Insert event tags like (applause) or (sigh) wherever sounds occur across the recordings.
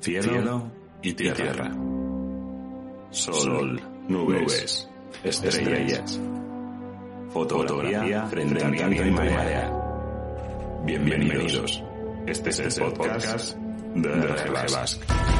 Cielo, y tierra. Sol, nubes, estrellas. Fotografía, frente a viento y marea. Bienvenidos. Este es el podcast de RG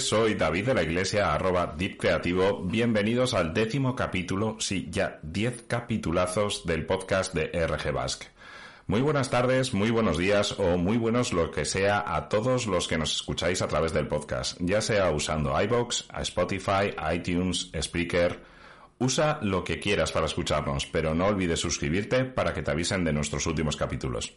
soy David de la Iglesia, arroba Deep Creativo. Bienvenidos al décimo capítulo, sí, ya diez capitulazos del podcast de RG Basque. Muy buenas tardes, muy buenos días o muy buenos lo que sea a todos los que nos escucháis a través del podcast, ya sea usando iBox, Spotify, iTunes, Spreaker. Usa lo que quieras para escucharnos, pero no olvides suscribirte para que te avisen de nuestros últimos capítulos.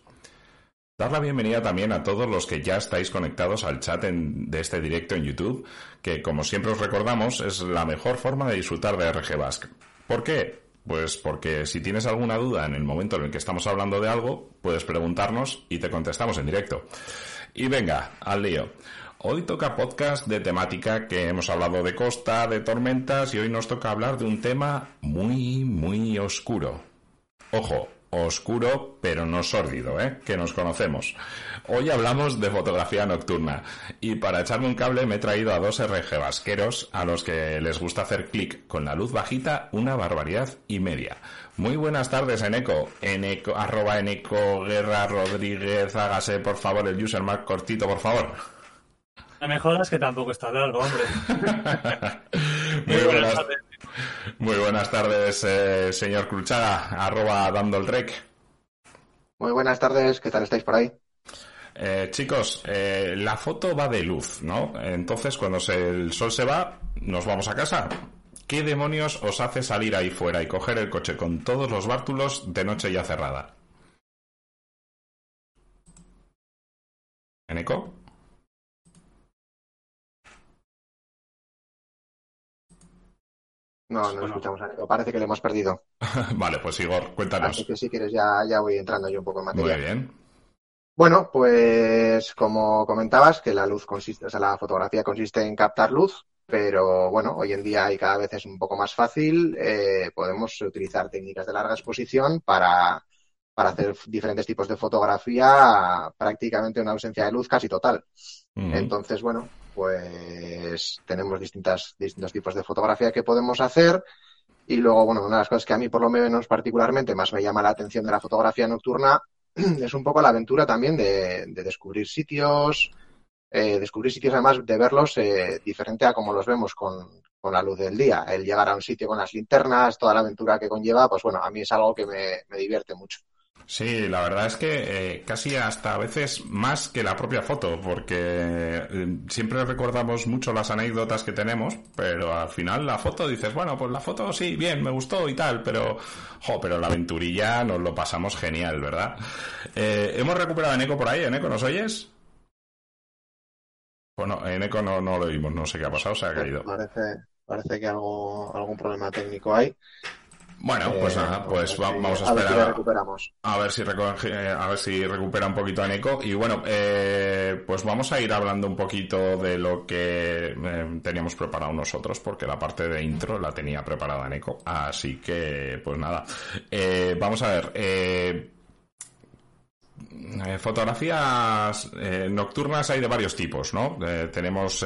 Dar la bienvenida también a todos los que ya estáis conectados al chat de este directo en YouTube, que como siempre os recordamos es la mejor forma de disfrutar de RG Basque. ¿Por qué? Pues porque si tienes alguna duda en el momento en el que estamos hablando de algo, puedes preguntarnos y te contestamos en directo. Y venga, al lío. Hoy toca podcast de temática que hemos hablado de costa, de tormentas y hoy nos toca hablar de un tema muy, muy oscuro. Ojo, oscuro pero no sórdido, ¿eh? que nos conocemos. Hoy hablamos de fotografía nocturna y para echarme un cable me he traído a dos RG vasqueros a los que les gusta hacer clic con la luz bajita una barbaridad y media. Muy buenas tardes, Eneco. Eneco, arroba Eneco Guerra Rodríguez, hágase por favor el user más cortito, por favor. La mejor es que tampoco está largo, hombre. (laughs) (laughs) Muy buenas buenas, tardes. Muy buenas tardes, eh, señor Cruchaga, arroba dando el rec. Muy buenas tardes, ¿qué tal estáis por ahí? Eh, chicos, eh, la foto va de luz, ¿no? Entonces, cuando se- el sol se va, nos vamos a casa. ¿Qué demonios os hace salir ahí fuera y coger el coche con todos los bártulos de noche ya cerrada? ¿Eneco? No, no Bueno. escuchamos a parece que le hemos perdido. (laughs) vale, pues Igor, cuéntanos. Así que si quieres ya, ya voy entrando yo un poco en Muy materia. bien. Bueno, pues como comentabas, que la luz consiste, o sea, la fotografía consiste en captar luz, pero bueno, hoy en día y cada vez es un poco más fácil, eh, podemos utilizar técnicas de larga exposición para, para hacer diferentes tipos de fotografía, prácticamente una ausencia de luz casi total. Entonces, bueno, pues tenemos distintas, distintos tipos de fotografía que podemos hacer. Y luego, bueno, una de las cosas que a mí por lo menos particularmente más me llama la atención de la fotografía nocturna (clears throat) es un poco la aventura también de, de descubrir sitios, eh, descubrir sitios además de verlos eh, diferente a como los vemos con, con la luz del día. El llegar a un sitio con las linternas, toda la aventura que conlleva, pues bueno, a mí es algo que me, me divierte mucho. Sí, la verdad es que eh, casi hasta a veces más que la propia foto, porque eh, siempre recordamos mucho las anécdotas que tenemos, pero al final la foto dices, bueno, pues la foto sí, bien, me gustó y tal, pero, pero la aventurilla nos lo pasamos genial, ¿verdad? Eh, hemos recuperado a Eneco por ahí, Eneco, ¿nos oyes? Bueno, Eneco no, no lo oímos, no sé qué ha pasado, se ha caído. Parece, parece que algo, algún problema técnico hay. Bueno, pues Eh, nada, pues va- vamos a ver si esperar. lo a- recuperamos. A ver si recoge- eh, a ver si recupera un poquito a Neko. Y bueno, eh, pues vamos a ir hablando un poquito de lo que eh, teníamos preparado nosotros, porque la parte de intro la tenía preparada Neko. Así que, pues nada. Eh, vamos a ver. Eh, eh, fotografías eh, nocturnas hay de varios tipos, ¿no? Eh, tenemos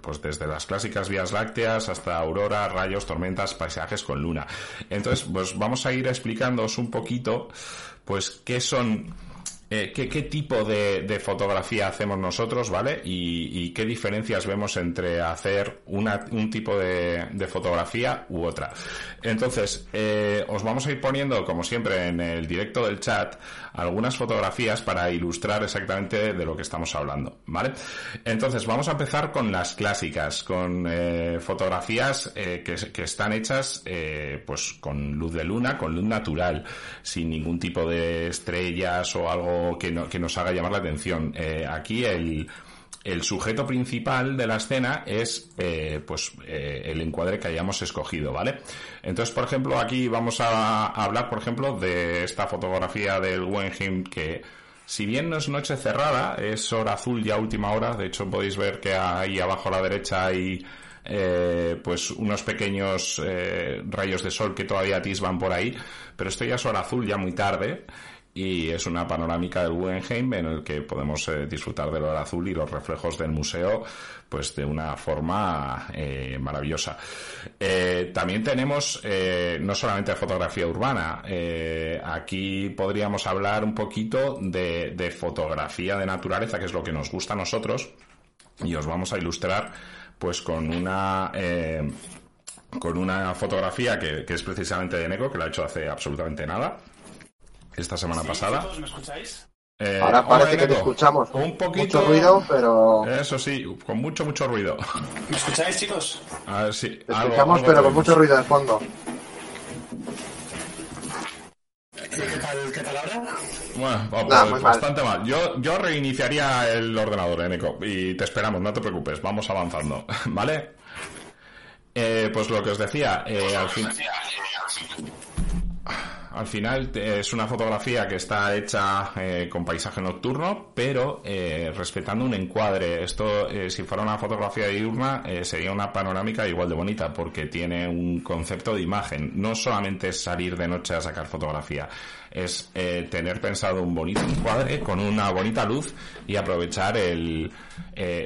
pues desde las clásicas vías lácteas hasta aurora, rayos, tormentas, paisajes con luna. Entonces, pues vamos a ir explicándoos un poquito, pues qué son eh, ¿qué, tipo de, fotografía hacemos nosotros, ¿vale? Y, qué diferencias vemos entre hacer un tipo de, fotografía u otra. Entonces, eh, os vamos a ir poniendo, como siempre, en el directo del chat, algunas fotografías para ilustrar exactamente de lo que estamos hablando, ¿vale? Entonces, vamos a empezar con las clásicas, con eh, fotografías que, que, están hechas, pues, con luz de luna, con luz natural, sin ningún tipo de estrellas o algo que, nos haga llamar la atención. Eh, aquí el, sujeto principal de la escena es eh, pues eh, el encuadre que hayamos escogido, ¿vale? Entonces, por ejemplo, aquí vamos a, hablar, por ejemplo, de esta fotografía del Wenheim que si bien no es noche cerrada, es hora azul ya última hora, de hecho podéis ver que ahí abajo a la derecha hay pues unos pequeños rayos de sol que todavía atisban por ahí, pero esto ya es hora azul, ya muy tarde, y es una panorámica del Guggenheim en el que podemos eh, disfrutar del oro azul y los reflejos del museo pues de una forma eh, maravillosa. Eh, también tenemos no solamente fotografía urbana, aquí podríamos hablar un poquito de, fotografía de naturaleza, que es lo que nos gusta a nosotros, y os vamos a ilustrar pues con una con una fotografía que, que es precisamente de Neko, que la ha hecho hace absolutamente nada esta semana pasada. ¿Me escucháis? Eh, Ahora parece que te escuchamos. Un poquito. Mucho ruido, pero. Eso sí, con mucho, mucho ruido. ¿Me escucháis, chicos? (laughs) A ver, sí. Te escuchamos, pero con mucho ruido de fondo. ¿Qué tal, qué tal ahora? Bueno, pues bastante mal. Yo, yo reiniciaría el ordenador, Eneco, y te esperamos, no te preocupes, vamos avanzando, (laughs) ¿vale? Eh, pues lo que os decía, eh, al final al final es una fotografía que está hecha eh, con paisaje nocturno, pero eh, respetando un encuadre. Esto, eh, si fuera una fotografía diurna, sería una panorámica igual de bonita, porque tiene un concepto de imagen. No solamente es salir de noche a sacar fotografía, es tener pensado un bonito encuadre con una bonita luz y aprovechar el,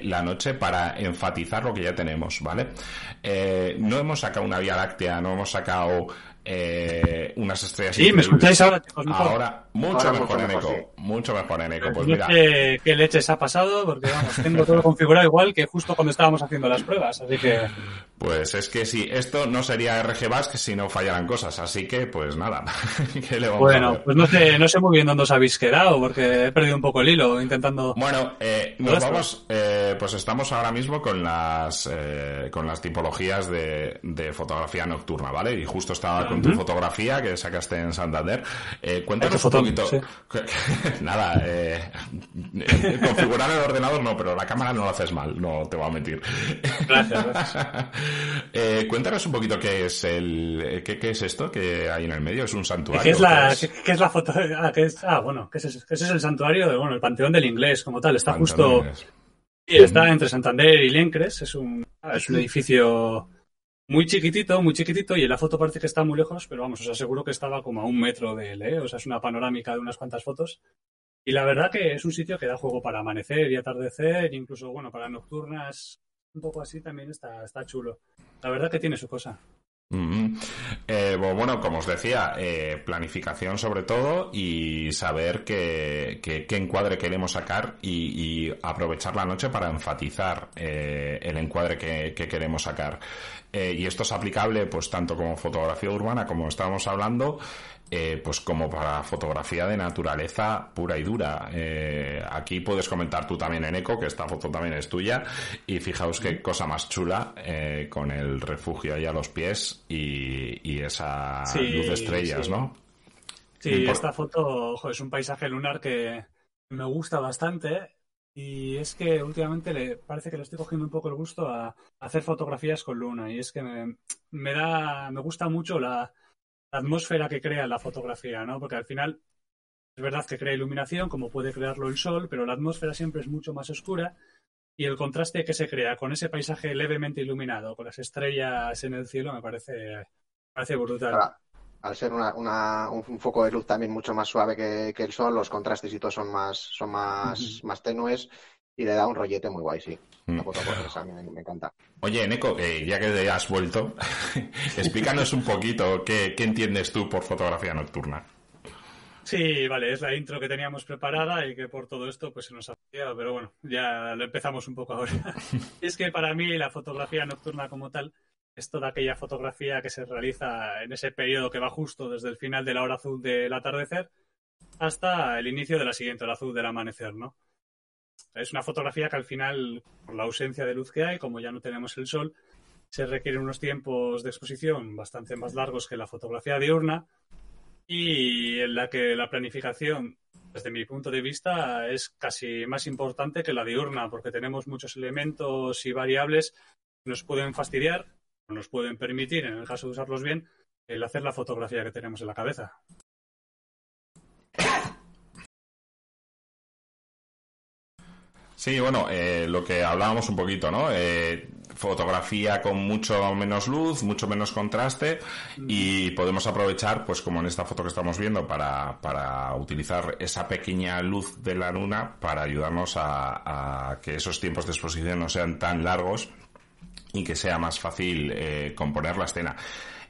la noche para enfatizar lo que ya tenemos, ¿vale? no hemos sacado una vía láctea, no hemos sacado eh, unas estrellas. Sí, ¿me escucháis ahora, Ahora, mucho mejor en eco. Mucho mejor en eco. Pues mira. Qué, qué leches ha pasado, porque vamos, tengo todo configurado igual que justo cuando estábamos haciendo las pruebas, así que. Pues es que sí, esto no sería RG Basque si no fallaran cosas, así que pues nada. (laughs) bueno, pues no sé, no sé muy bien dónde os habéis quedado, porque he perdido un poco el hilo intentando. Bueno, eh, nos vamos, eh, pues estamos ahora mismo con las eh, con las tipologías de, de, fotografía nocturna, ¿vale? Y justo estaba con tu fotografía que sacaste en Santander. Eh, cuéntanos un poquito. (laughs) nada, eh, (laughs) configurar el ordenador no, pero la cámara no lo haces mal, no te voy a mentir. Gracias, gracias. (laughs) Eh, cuéntanos un poquito qué es el qué, qué, es esto que hay en el medio. ¿Es un santuario? ¿Qué es la, ¿qué, es la foto? Ah, es, ah bueno, ¿qué es ese? ese es el santuario, de, bueno, el Panteón del Inglés como tal. Está justo... Sí, está entre Santander y Liencres. Es un, es un edificio muy chiquitito, muy chiquitito, y en la foto parece que está muy lejos, pero vamos, os aseguro que estaba como a un metro de él, ¿eh? O sea, es una panorámica de unas cuantas fotos. Y la verdad que es un sitio que da juego para amanecer y atardecer, incluso, bueno, para nocturnas un poco así también está, está chulo. La verdad que tiene su cosa. Eh, bueno, como os decía, eh, planificación sobre todo y saber qué, encuadre queremos sacar y, aprovechar la noche para enfatizar eh, el encuadre que, que queremos sacar. y esto es aplicable pues tanto como fotografía urbana como estábamos hablando eh, pues como para fotografía de naturaleza pura y dura. Eh, aquí puedes comentar tú también en eco, que esta foto también es tuya, y fijaos qué cosa más chula, eh, con el refugio ahí a los pies y, esa luz de estrellas, ¿no? Sí, esta foto, ojo, es un paisaje lunar que me gusta bastante. Y es que últimamente le parece que le estoy cogiendo un poco el gusto a, hacer fotografías con luna. Y es que me da, me gusta mucho la atmósfera que crea la fotografía, ¿no? Porque al final es verdad que crea iluminación, como puede crearlo el sol, pero la atmósfera siempre es mucho más oscura y el contraste que se crea con ese paisaje levemente iluminado, con las estrellas en el cielo, me parece, parece brutal. al ser una, una, un foco de luz también mucho más suave que, que, el sol, los contrastes y todo son más, son más, más tenues y le da un rollete muy guay, sí. Mm. a mí me, encanta. Oye, Neko, eh, ya que has vuelto, (laughs) explícanos un poquito qué, qué entiendes tú por fotografía nocturna. Sí, vale, es la intro que teníamos preparada y que por todo esto pues se nos ha fallado, pero bueno, ya lo empezamos un poco ahora. (laughs) es que para mí la fotografía nocturna como tal es toda aquella fotografía que se realiza en ese periodo que va justo desde el final de la hora azul del atardecer hasta el inicio de la siguiente hora azul del amanecer, ¿no? Es una fotografía que al final, por la ausencia de luz que hay, como ya no tenemos el sol, se requieren unos tiempos de exposición bastante más largos que la fotografía diurna y en la que la planificación, desde mi punto de vista, es casi más importante que la diurna, porque tenemos muchos elementos y variables que nos pueden fastidiar o nos pueden permitir, en el caso de usarlos bien, el hacer la fotografía que tenemos en la cabeza. Sí, bueno, eh, lo que hablábamos un poquito, ¿no? Eh, fotografía con mucho menos luz, mucho menos contraste y podemos aprovechar, pues como en esta foto que estamos viendo, para, para utilizar esa pequeña luz de la luna para ayudarnos a, que esos tiempos de exposición no sean tan largos y que sea más fácil eh, componer la escena.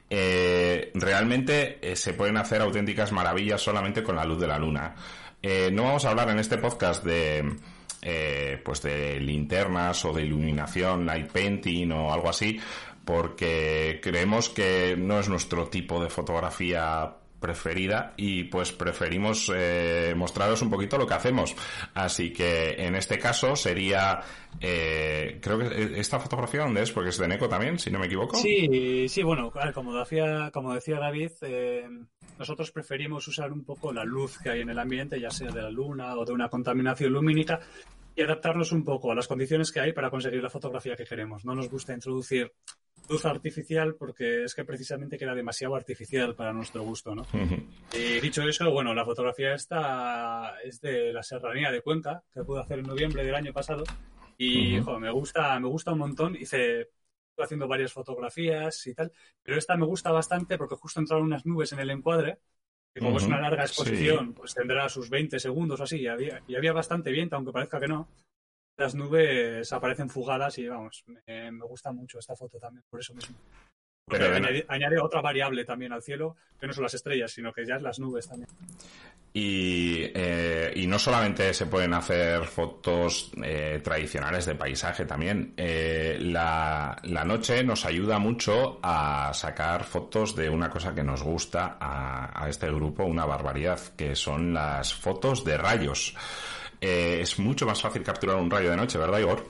Eh, realmente eh, se pueden hacer auténticas maravillas solamente con la luz de la luna. no vamos a hablar en este podcast de eh, pues de linternas o de iluminación, light painting o algo así, porque creemos que no es nuestro tipo de fotografía preferida y pues preferimos eh, mostraros un poquito lo que hacemos. Así que en este caso sería, eh, creo que esta fotografía dónde es, porque es de Neko también, si no me equivoco. Sí, sí, bueno, como decía, como decía David, eh, nosotros preferimos usar un poco la luz que hay en el ambiente, ya sea de la luna o de una contaminación lumínica, y adaptarnos un poco a las condiciones que hay para conseguir la fotografía que queremos. No nos gusta introducir luz artificial porque es que precisamente queda demasiado artificial para nuestro gusto, ¿no? y dicho eso, bueno, la fotografía esta es de la Serranía de Cuenca, que pude hacer en noviembre del año pasado y me gusta me gusta un montón. Hice estoy haciendo varias fotografías y tal, pero esta me gusta bastante porque justo entraron unas nubes en el encuadre que como es una larga exposición, pues tendrá sus 20 segundos o así, y había, y había bastante viento, aunque parezca que no las nubes aparecen fugadas y vamos, me, gusta mucho esta foto también, por eso mismo. Pero añade, otra variable también al cielo, que no son las estrellas, sino que ya es las nubes también. Y, eh, y no solamente se pueden hacer fotos eh, tradicionales de paisaje también. Eh, la, la, noche nos ayuda mucho a sacar fotos de una cosa que nos gusta a, a este grupo, una barbaridad, que son las fotos de rayos. Eh, es mucho más fácil capturar un rayo de noche, ¿verdad, Igor?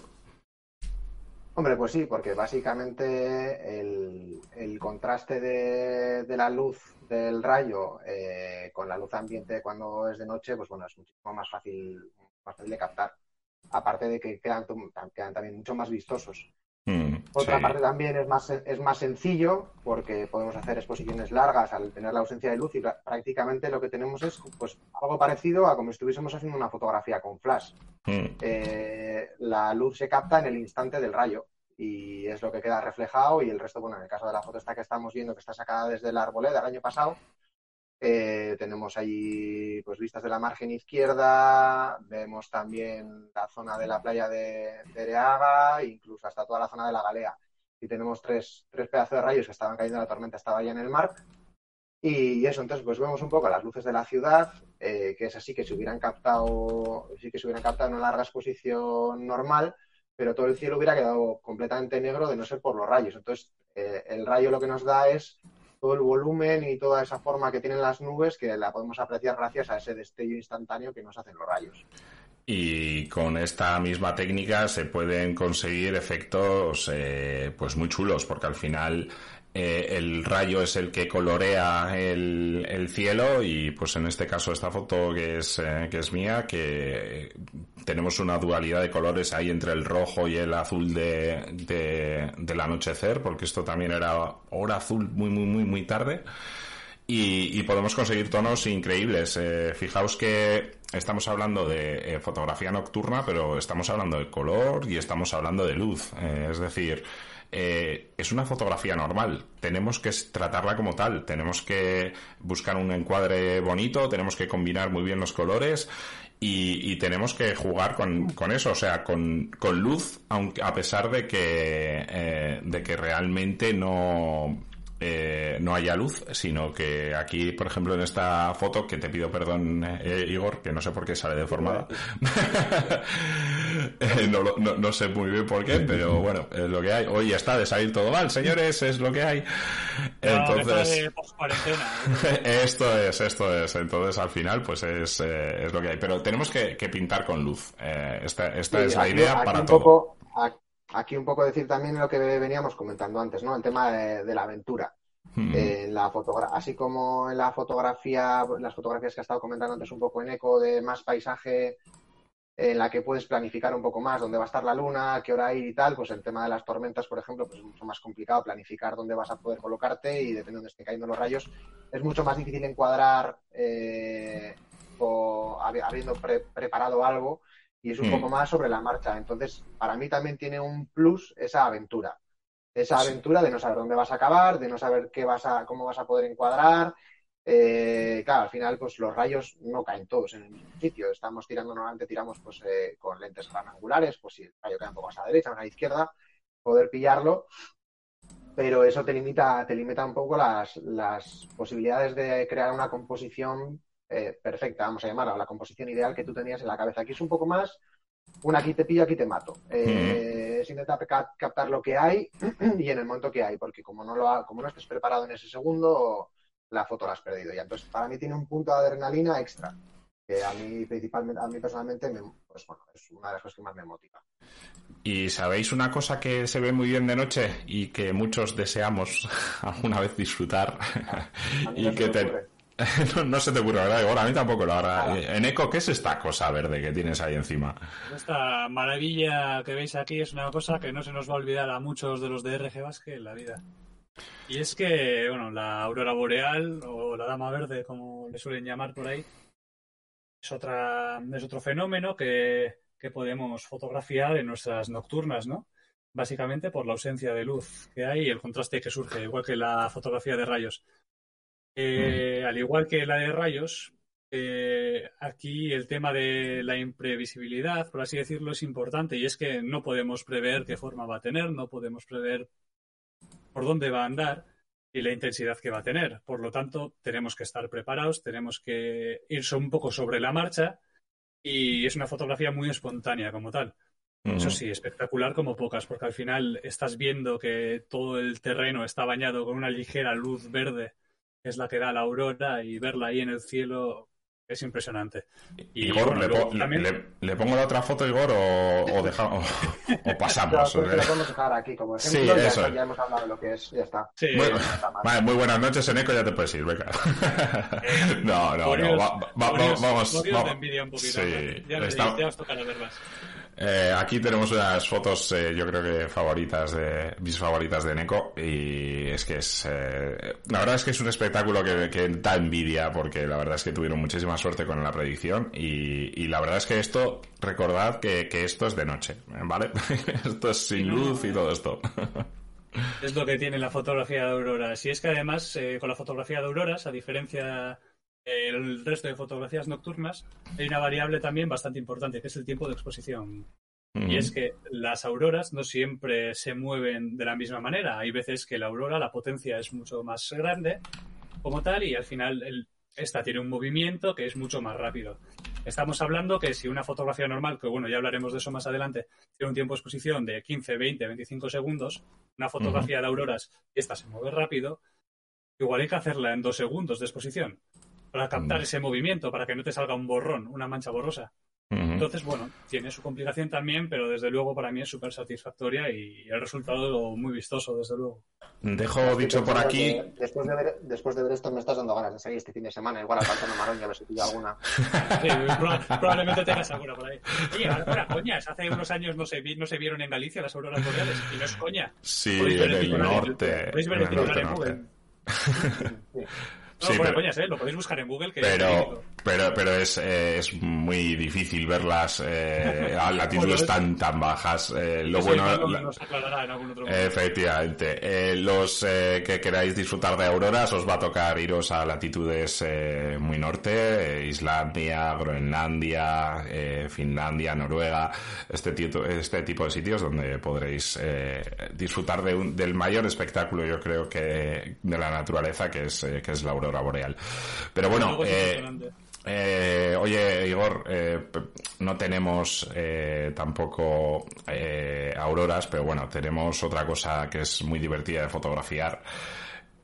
Hombre, pues sí, porque básicamente el, contraste de, la luz del rayo eh, con la luz ambiente cuando es de noche, pues bueno, es muchísimo más fácil, más fácil de captar. Aparte de que quedan, quedan también mucho más vistosos. Mm, Otra parte también es más, es más sencillo porque podemos hacer exposiciones largas al tener la ausencia de luz y prácticamente lo que tenemos es pues algo parecido a como si estuviésemos haciendo una fotografía con flash. Mm. Eh, la luz se capta en el instante del rayo y es lo que queda reflejado y el resto, bueno, en el caso de la foto esta que estamos viendo que está sacada desde la arboleda el año pasado, eh, tenemos ahí pues vistas de la margen izquierda, vemos también la zona de la playa de, de Ereaga, incluso hasta toda la zona de la Galea. Y tenemos tres, tres pedazos de rayos que estaban cayendo la tormenta, estaba ya en el mar. Y eso, entonces, pues vemos un poco las luces de la ciudad, eh, que es así que se hubieran captado, sí que se hubieran captado en una larga exposición normal, pero todo el cielo hubiera quedado completamente negro de no ser por los rayos. Entonces, eh, el rayo lo que nos da es todo el volumen y toda esa forma que tienen las nubes que la podemos apreciar gracias a ese destello instantáneo que nos hacen los rayos. Y con esta misma técnica se pueden conseguir efectos eh, pues muy chulos, porque al final eh, el rayo es el que colorea el, cielo y pues en este caso esta foto que es, eh, que es mía, que tenemos una dualidad de colores ahí entre el rojo y el azul de, del anochecer, porque esto también era hora azul muy, muy, muy, muy tarde. Y, podemos conseguir tonos increíbles. Eh, fijaos que estamos hablando de fotografía nocturna, pero estamos hablando de color y estamos hablando de luz. Es decir, eh, es una fotografía normal. Tenemos que tratarla como tal. Tenemos que buscar un encuadre bonito, tenemos que combinar muy bien los colores y, tenemos que jugar con, con eso, o sea, con, con, luz, aunque a pesar de que, de que realmente no eh, no haya luz, sino que aquí, por ejemplo, en esta foto, que te pido perdón, eh, Igor, que no sé por qué sale deformada, (laughs) eh, no, no, no, sé muy bien por qué, pero bueno, es lo que hay. Hoy está de salir todo mal, señores, es lo que hay. Entonces, (laughs) esto es, esto es. Entonces, al final, pues es, es lo que hay. Pero tenemos que, pintar con luz. esta, esta es la idea para todo aquí un poco decir también lo que veníamos comentando antes, ¿no? El tema de, la aventura. Hmm. la así como en la fotografía, las fotografías que he estado comentando antes un poco en eco de más paisaje en la que puedes planificar un poco más dónde va a estar la luna, qué hora ir y tal, pues el tema de las tormentas, por ejemplo, pues es mucho más complicado planificar dónde vas a poder colocarte y dependiendo de dónde estén cayendo los rayos, es mucho más difícil encuadrar eh, o habiendo preparado algo y es un poco mm. más sobre la marcha. Entonces, para mí también tiene un plus esa aventura. Esa aventura de no saber dónde vas a acabar, de no saber qué vas a, cómo vas a poder encuadrar. Eh, claro, al final, pues los rayos no caen todos en el mismo sitio. Estamos tirando, normalmente tiramos pues eh, con lentes gran angulares, pues si el rayo cae un poco más a la derecha o a la izquierda, poder pillarlo. Pero eso te limita, te limita un poco las, las posibilidades de crear una composición eh, perfecta, vamos a llamarla, la composición ideal que tú tenías en la cabeza. Aquí es un poco más, un aquí te pillo, aquí te mato. Eh, es intentar captar lo que hay (clears throat) y en el momento que hay, porque como no, lo como no estés preparado en ese segundo, la foto la has perdido ya. Entonces, para mí tiene un punto de adrenalina extra, que a mí principalmente, a mí personalmente, pues bueno, es una de las cosas que más me motiva. Y sabéis una cosa que se ve muy bien de noche y que muchos deseamos (laughs) alguna vez disfrutar y que te, (laughs) no, se te ocurre, ¿verdad? Igual a mí tampoco lo hará. En Eco, ¿qué es esta cosa verde que tienes ahí encima? Esta maravilla que veis aquí es una cosa que no se nos va a olvidar a muchos de los de RG Basque en la vida. Y es que, bueno, la aurora boreal o la dama verde, como le suelen llamar por ahí, es, otra, es otro fenómeno que, que podemos fotografiar en nuestras nocturnas, ¿no? Básicamente por la ausencia de luz que hay y el contraste que surge, igual que la fotografía de rayos. Eh, al igual que la de rayos, eh, aquí el tema de la imprevisibilidad, por así decirlo, es importante y es que no podemos prever qué forma va a tener, no podemos prever por dónde va a andar y la intensidad que va a tener. Por lo tanto, tenemos que estar preparados, tenemos que irse un poco sobre la marcha y es una fotografía muy espontánea como tal. Eso sí, espectacular como pocas, porque al final estás viendo que todo el terreno está bañado con una ligera luz verde es la que da la aurora y verla ahí en el cielo es impresionante. Y, Igor, le, pongo la otra foto, Igor, o, dejamos, (laughs) o, pasamos? Pues lo podemos dejar aquí como ejemplo, sí, eso. Ya, hemos hablado de lo que es, ya está. muy, vale, muy buenas noches, Eneco, ya te puedes ir, venga. Eh, (laughs) no, no, no, vamos, vamos. vamos, sí, ya, está... ya os toca las verbas. Eh, aquí tenemos unas fotos, eh, yo creo que favoritas de mis favoritas de Neko y es que es eh, la verdad es que es un espectáculo que, que, da envidia porque la verdad es que tuvieron muchísima suerte con la predicción y, y la verdad es que esto recordad que, que esto es de noche, ¿vale? (laughs) esto es sin luz y todo esto. es lo que tiene la fotografía de auroras y es que además con la fotografía de auroras a diferencia el resto de fotografías nocturnas, hay una variable también bastante importante, que es el tiempo de exposición. Y es que las auroras no siempre se mueven de la misma manera. Hay veces que la aurora, la potencia es mucho más grande como tal y al final el, esta tiene un movimiento que es mucho más rápido. Estamos hablando que si una fotografía normal, que bueno, ya hablaremos de eso más adelante, tiene un tiempo de exposición de 15, 20, 25 segundos, una fotografía de auroras, esta se mueve rápido, igual hay que hacerla en dos segundos de exposición para captar ese movimiento, para que no te salga un borrón, una mancha borrosa. Entonces, bueno, tiene su complicación también, pero desde luego para mí es súper satisfactoria y el resultado muy vistoso, desde luego. Dejo dicho por aquí. Después de, ver, después de ver esto, me estás dando ganas de salir este fin de semana. Igual a Pantano Maroña, a ver si pillo alguna. Sí, probablemente tengas alguna por ahí. Oye, ahora, coñas, hace unos años no se, no se vieron en Galicia las auroras boreales, y no es coña. Sí, en el norte. Podéis ver el, norte, No, Sí, pero- coñas, ¿eh? Lo podéis buscar en Google. Que Pero, pero, pero es, eh, es muy difícil verlas eh, (laughs) a latitudes tan, tan bajas. Eh, lo bueno, Pablo la- nos aclarará en algún otro momento. Efectivamente. Los que queráis disfrutar de auroras os va a tocar iros a latitudes eh, muy norte, Islandia, Groenlandia, Finlandia, Noruega, este, tipo- este tipo de sitios donde podréis disfrutar de un- del mayor espectáculo, yo creo que de la naturaleza, que es, que es la aurora boreal. Pero bueno, eh, eh, oye, Igor, eh, no tenemos eh, tampoco eh, auroras, pero bueno, tenemos otra cosa que es muy divertida de fotografiar,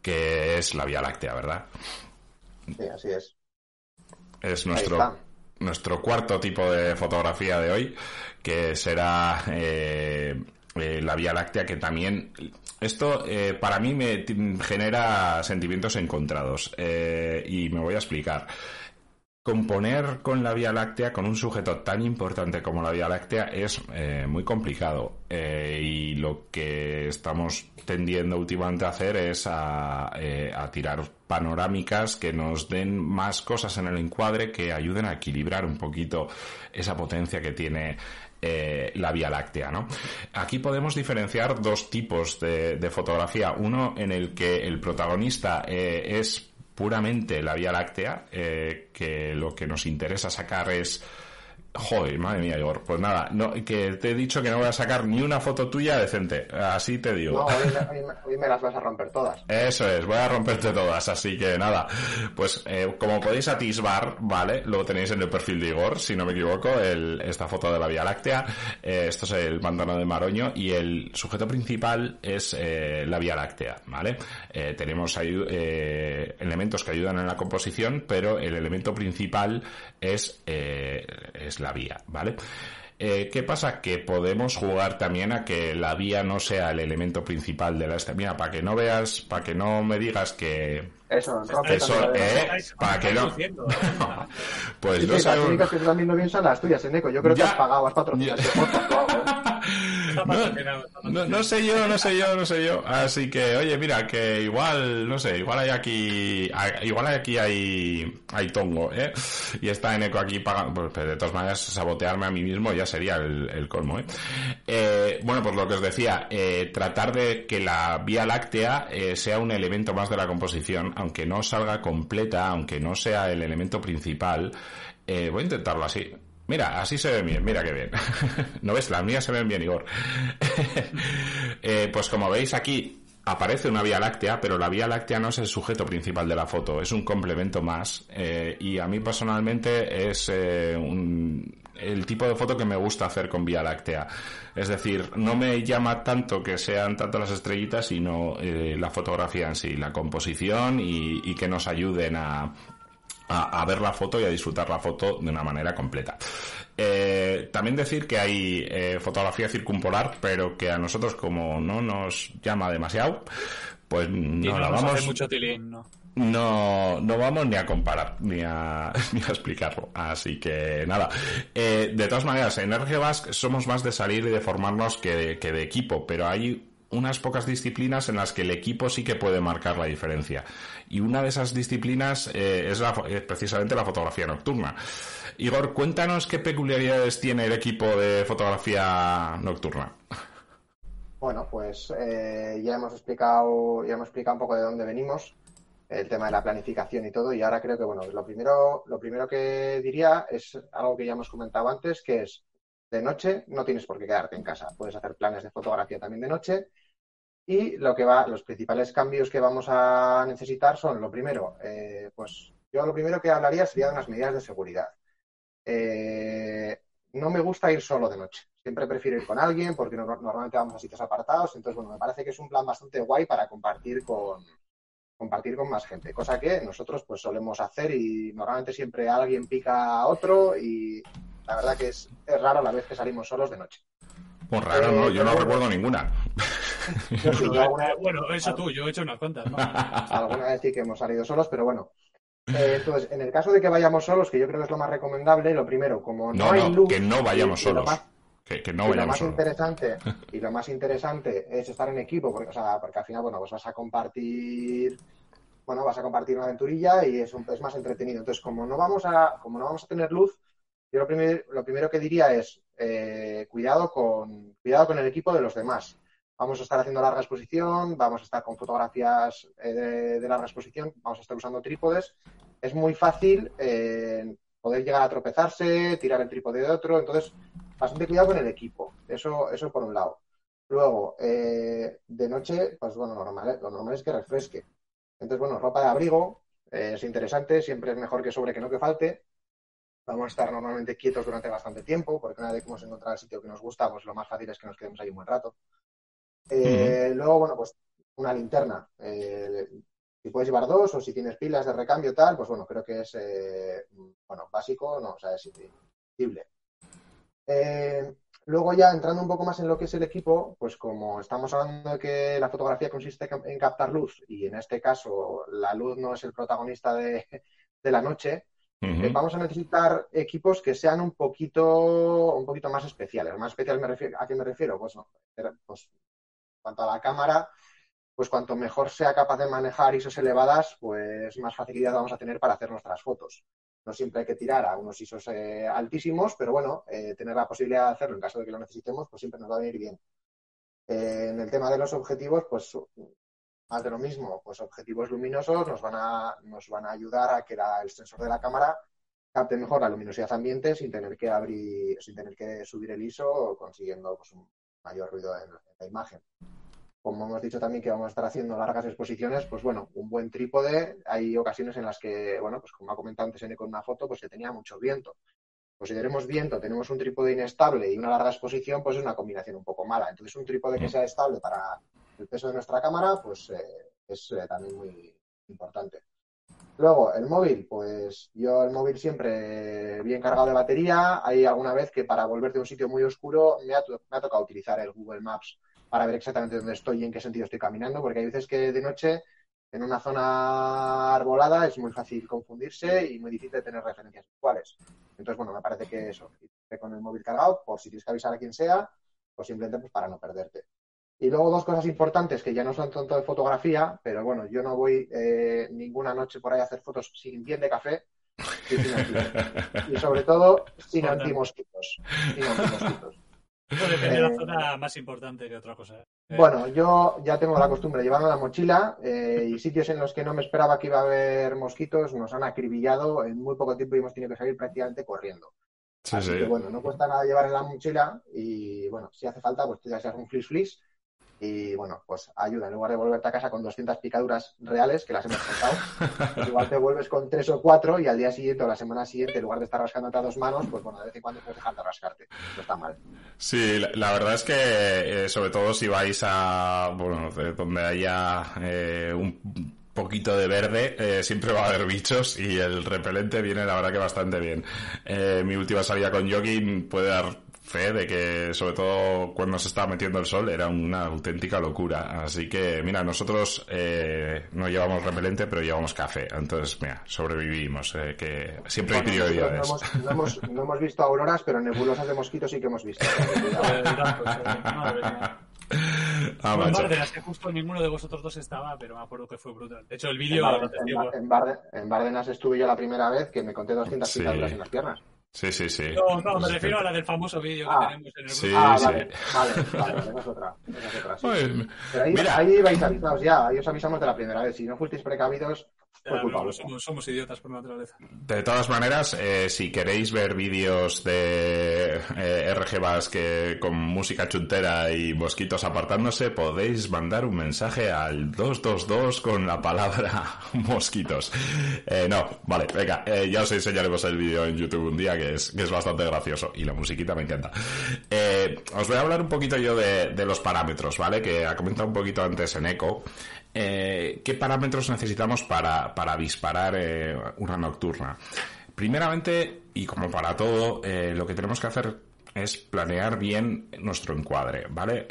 que es la Vía Láctea, ¿verdad? Sí, así es. Es nuestro, nuestro cuarto tipo de fotografía de hoy, que será eh, eh, la Vía Láctea, que también... Esto eh, para mí me genera sentimientos encontrados eh, y me voy a explicar. Componer con la Vía Láctea, con un sujeto tan importante como la Vía Láctea, es eh, muy complicado. Eh, y lo que estamos tendiendo últimamente a hacer es a tirar panorámicas que nos den más cosas en el encuadre que ayuden a equilibrar un poquito esa potencia que tiene eh, la Vía Láctea, ¿no? Aquí podemos diferenciar dos tipos de, fotografía. Uno en el que el protagonista eh, es puramente la Vía Láctea, eh, que lo que nos interesa sacar es Joder, madre mía, Igor. Pues nada, no, que te he dicho que no voy a sacar ni una foto tuya decente. Así te digo. No, hoy me, hoy me- hoy me las vas a romper todas. Eso es, voy a romperte todas, así que nada, pues eh, como podéis atisbar, ¿vale? Lo tenéis en el perfil de Igor, si no me equivoco, el, esta foto de la Vía Láctea, eh, esto es el pantano de Maroño y el sujeto principal es eh, la Vía Láctea, ¿vale? Tenemos elementos que ayudan en la composición, pero el elemento principal es, es la vía, ¿vale? Eh, ¿Qué pasa? Que podemos jugar también a que la vía no sea el elemento principal de la. Mira, para que no veas, para que no me digas que. Eso, Eso, eh, para que no. luciendo. (laughs) Pues Sí, no sí, las únicas que están viendo bien son las tuyas, Eneco. Yo creo que has pagado, has patrocinado No, no sé yo, no sé yo, no sé yo. Así que, oye, mira, que igual, no sé, igual hay aquí, igual hay aquí hay, hay tongo, ¿eh? Y está en eco aquí pagando, pues de todas maneras, sabotearme a mí mismo ya sería el, el colmo, ¿eh? Eh, Bueno, pues lo que os decía, eh, tratar de que la Vía Láctea eh, sea un elemento más de la composición, aunque no salga completa, aunque no sea el elemento principal, eh, voy a intentarlo así. Mira, así se ven bien, mira qué bien. (laughs) ¿No ves? Las mías se ven bien, Igor. (laughs) Eh, pues como veis aquí aparece una vía láctea, pero la vía láctea no es el sujeto principal de la foto, es un complemento más. eh, y a mí personalmente es eh, un- el tipo de foto que me gusta hacer con vía láctea. Es decir, no me llama tanto que sean tanto las estrellitas, sino la fotografía en sí, la composición y que nos ayuden a, a, a ver la foto y a disfrutar la foto de una manera completa. Eh, también decir que hay eh, fotografía circumpolar, pero que a nosotros como no nos llama demasiado, pues Y no no la vamos, mucho tilín, ¿no? no, no vamos ni a comparar, ni a, (laughs) ni a explicarlo. Así que nada. Eh, de todas maneras, en RG Basque somos más de salir y de formarnos que de, que de equipo, pero hay unas pocas disciplinas en las que el equipo sí que puede marcar la diferencia. Y una de esas disciplinas eh, es, la es precisamente la fotografía nocturna. Igor, cuéntanos qué peculiaridades tiene el equipo de fotografía nocturna. Bueno, pues eh, ya hemos explicado, ya hemos explicado un poco de dónde venimos, el tema de la planificación y todo, y ahora creo que bueno, lo primero, lo primero que diría es algo que ya hemos comentado antes, que es de noche no tienes por qué quedarte en casa, puedes hacer planes de fotografía también de noche. Y lo que va, los principales cambios que vamos a necesitar son, lo primero, eh, pues yo lo primero que hablaría sería de unas medidas de seguridad. Eh, no me gusta ir solo de noche. Siempre prefiero ir con alguien porque no- normalmente vamos a sitios apartados. Entonces, bueno, me parece que es un plan bastante guay para compartir con, compartir con más gente. Cosa que nosotros pues solemos hacer y normalmente siempre alguien pica a otro y la verdad que es raro la vez que salimos solos de noche. Pues raro, ¿no? Yo no pero- recuerdo ninguna. (laughs) Eh, Bueno, eso tú, yo he hecho unas cuantas, ¿no? (laughs) alguna vez sí que hemos salido solos, pero bueno. Eh, entonces, en el caso de que vayamos solos, que yo creo que es lo más recomendable, lo primero, como no, No, hay no, luz, que no vayamos solos. más- Que, que no y lo vayamos más solos. interesante (laughs) y lo más interesante es estar en equipo porque, o sea, porque al final bueno pues vas a compartir bueno, vas a compartir una aventurilla y es, un, es más entretenido. Entonces, como no vamos a, como no vamos a tener luz, yo lo, primer, lo primero que diría es eh, cuidado, con, cuidado con el equipo de los demás. Vamos a estar haciendo larga exposición, vamos a estar con fotografías eh, de, de, larga exposición, vamos a estar usando trípodes. Es muy fácil eh, poder llegar a tropezarse, tirar el trípode de otro. Entonces, bastante cuidado con el equipo. Eso, eso por un lado. Luego, eh, de noche, pues bueno, lo normal, lo normal es que refresque. Entonces, bueno, ropa de abrigo es interesante, siempre es mejor que sobre que no que falte. Vamos a estar normalmente quietos durante bastante tiempo, porque una vez que hemos encontrado el sitio que nos gusta, pues lo más fácil es que nos quedemos ahí un buen rato. Eh, uh -huh. Luego, bueno, pues una linterna. Eh, si puedes llevar dos o si tienes pilas de recambio tal, pues bueno, creo que es eh, bueno, básico, no, o sea, es imprescindible. luego ya entrando un poco más en lo que es el equipo, pues como estamos hablando de que la fotografía consiste en captar luz y en este caso la luz no es el protagonista de, de la noche, Eh, vamos a necesitar equipos que sean un poquito, un poquito más especiales. Más especial me refiero, ¿a qué me refiero? Pues, pues cuanto a la cámara, pues cuanto mejor sea capaz de manejar ISOs elevadas, pues más facilidad vamos a tener para hacer nuestras fotos. No siempre hay que tirar a unos ISOs eh, altísimos, pero bueno, eh, tener la posibilidad de hacerlo en caso de que lo necesitemos, pues siempre nos va a venir bien. En el tema de los objetivos, pues más de lo mismo, pues objetivos luminosos nos van a, nos van a ayudar a que la, el sensor de la cámara capte mejor la luminosidad ambiente sin tener que abrir, sin tener que subir el ISO, consiguiendo pues, un mayor ruido en, en, la imagen. Como hemos dicho también que vamos a estar haciendo largas exposiciones, pues bueno, un buen trípode, hay ocasiones en las que, bueno, pues como ha comentado antes en con una foto, pues que tenía mucho viento. Pues si tenemos viento, tenemos un trípode inestable y una larga exposición, pues es una combinación un poco mala. Entonces un trípode que sea estable para el peso de nuestra cámara, pues eh, es eh, también muy importante. Luego, el móvil, pues yo el móvil siempre bien cargado de batería. Hay alguna vez que para volver de un sitio muy oscuro me ha, me ha tocado utilizar el Google Maps para ver exactamente dónde estoy y en qué sentido estoy caminando, porque hay veces que de noche en una zona arbolada es muy fácil confundirse y muy difícil tener referencias visuales. Entonces, bueno, me parece que eso, con el móvil cargado, por si tienes que avisar a quien sea, pues simplemente pues, para no perderte. Y luego dos cosas importantes que ya no son tanto de fotografía, pero bueno, yo no voy eh, ninguna noche por ahí a hacer fotos sin bien de café y, sin (laughs) y sobre todo sin antimosquitos. Sin antimosquitos. Eso depende eh, de la zona más importante que otra cosa. Eh. Bueno, yo ya tengo la costumbre de llevarlo en la mochila eh, y sitios en los que no me esperaba que iba a haber mosquitos nos han acribillado en muy poco tiempo y hemos tenido que salir prácticamente corriendo. Sí, Así sí. que bueno, no cuesta nada llevar en la mochila y bueno, si hace falta, pues ya seas un flis flis y bueno, pues ayuda. En lugar de volverte a casa con 200 picaduras reales, que las hemos contado, pues (laughs) igual te vuelves con tres o cuatro y al día siguiente o la semana siguiente, en lugar de estar rascándote a dos manos, pues bueno, de vez en cuando puedes dejar de rascarte. No está mal. Sí, la, la verdad es que, eh, sobre todo si vais a, bueno, donde haya eh, un poquito de verde, eh, siempre va a haber bichos y el repelente viene la verdad que bastante bien. Eh, mi última salida con jogging puede dar fe de que, sobre todo cuando se estaba metiendo el sol, era una auténtica locura. Así que, mira, nosotros eh, no llevamos repelente, pero llevamos café. Entonces, mira, sobrevivimos. Eh, que siempre bueno, hay prioridades. No hemos, no, hemos, no hemos, visto auroras, pero nebulosas de mosquitos sí que hemos visto. (laughs) Ah, en Bárdenas, que justo ninguno de vosotros dos estaba, pero me acuerdo que fue brutal. De hecho, el vídeo... En, Bárdenas, en, Bárdenas estuve yo la primera vez que me conté 200 sí. picaduras en las piernas. Sí, sí, sí. No, no, me refiero a la del famoso vídeo ah, que tenemos en el sí, ah, sí. vale, vale, vale, esa es otra. Esa es otra sí. Oye, Pero ahí, mira. ahí vais avisados ya, ahí os avisamos de la primera vez. Si no fuisteis precavidos, somos, somos, idiotas por naturaleza. De todas maneras, eh, si queréis ver vídeos de eh, RG Basque con música chuntera y mosquitos apartándose, podéis mandar un mensaje al 222 con la palabra (laughs) mosquitos. Eh, no, vale, venga, eh, ya os enseñaremos el vídeo en YouTube un día que es, que es bastante gracioso y la musiquita me encanta. Eh, os voy a hablar un poquito yo de, de los parámetros, ¿vale? Que ha comentado un poquito antes en Eco. Eh, ¿qué parámetros necesitamos para, para disparar eh, una nocturna? Primeramente, y como para todo, eh, lo que tenemos que hacer es planear bien nuestro encuadre, ¿vale?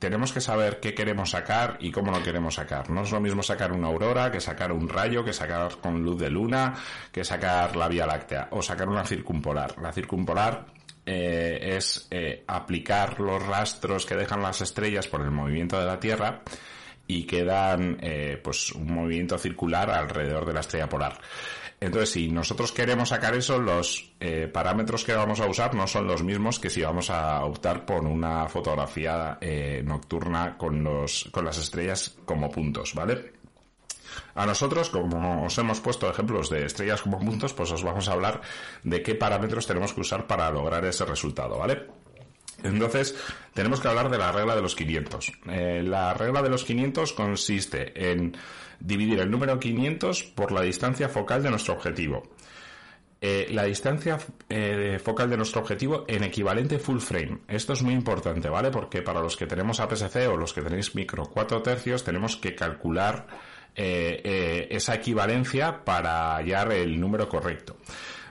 Tenemos que saber qué queremos sacar y cómo lo queremos sacar. No es lo mismo sacar una aurora que sacar un rayo, que sacar con luz de luna, que sacar la Vía Láctea o sacar una circumpolar. La circumpolar es aplicar los rastros que dejan las estrellas por el movimiento de la Tierra y quedan eh, pues un movimiento circular alrededor de la estrella polar. Entonces, si nosotros queremos sacar eso, los eh, parámetros que vamos a usar no son los mismos que si vamos a optar por una fotografía eh, nocturna con, los, con las estrellas como puntos, ¿vale? A nosotros, como os hemos puesto ejemplos de estrellas como puntos, pues os vamos a hablar de qué parámetros tenemos que usar para lograr ese resultado, ¿vale? Entonces, tenemos que hablar de la regla de los 500. Eh, la regla de los 500 consiste en dividir el número 500 por la distancia focal de nuestro objetivo. Eh, la distancia eh, focal de nuestro objetivo en equivalente full frame. Esto es muy importante, ¿vale? Porque para los que tenemos APS-C o los que tenéis micro 4 tercios, tenemos que calcular esa equivalencia para hallar el número correcto.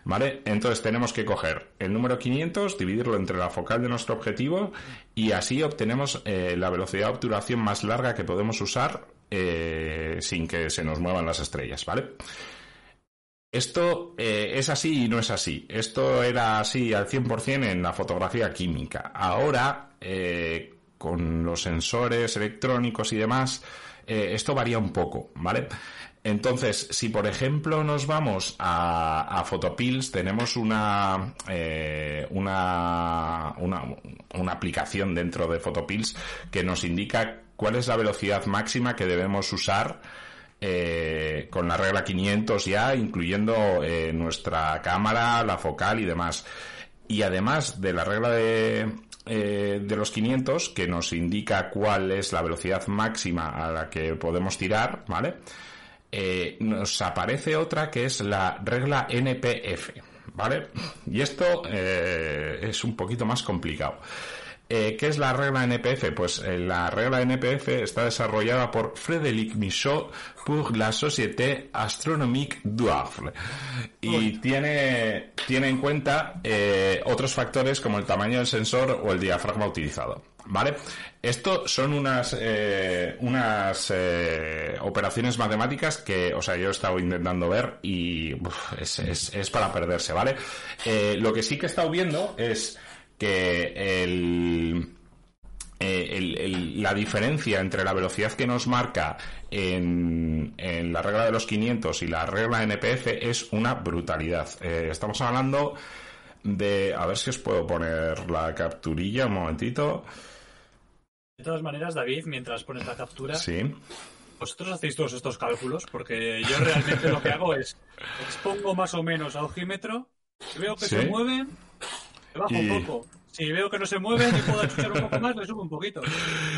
¿Vale? Entonces tenemos que coger el número 500, dividirlo entre la focal de nuestro objetivo y así obtenemos la velocidad de obturación más larga que podemos usar eh, sin que se nos muevan las estrellas. Esto eh, es así y no es así. Esto era así al 100% en la fotografía química. Ahora, eh, con los sensores electrónicos y demás, esto varía un poco, ¿vale? Entonces, si por ejemplo nos vamos a, a Photopills, tenemos una, una, una, una, aplicación dentro de Photopills que nos indica cuál es la velocidad máxima que debemos usar eh, con la regla 500 ya, incluyendo eh, nuestra cámara, la focal y demás. Y además de la regla de, eh, de los 500, que nos indica cuál es la velocidad máxima a la que podemos tirar, ¿vale? Nos aparece otra que es la regla NPF, ¿vale? Y esto es un poquito más complicado. Eh, ¿Qué es la regla NPF? Pues eh, la regla NPF está desarrollada por Frédéric Michaud pour la Société Astronomique d'Oeuvre y tiene, tiene en cuenta eh, otros factores como el tamaño del sensor o el diafragma utilizado. ¿Vale? Esto son unas, unas operaciones matemáticas que, o sea, yo he estado intentando ver y es, es, para perderse, ¿vale? lo que sí que he estado viendo es que eh, la diferencia entre la velocidad que nos marca en, la regla de los 500 y la regla NPF es una brutalidad. Eh, estamos hablando de... A ver si os puedo poner la capturilla un momentito. De todas maneras, David, mientras pones la captura... Sí. Vosotros hacéis todos estos cálculos, porque yo realmente lo que hago es expongo más o menos a ojímetro, veo que se mueven, bajo un poco. Si veo que no se mueve y puedo achuchar un poco más, le subo un poquito.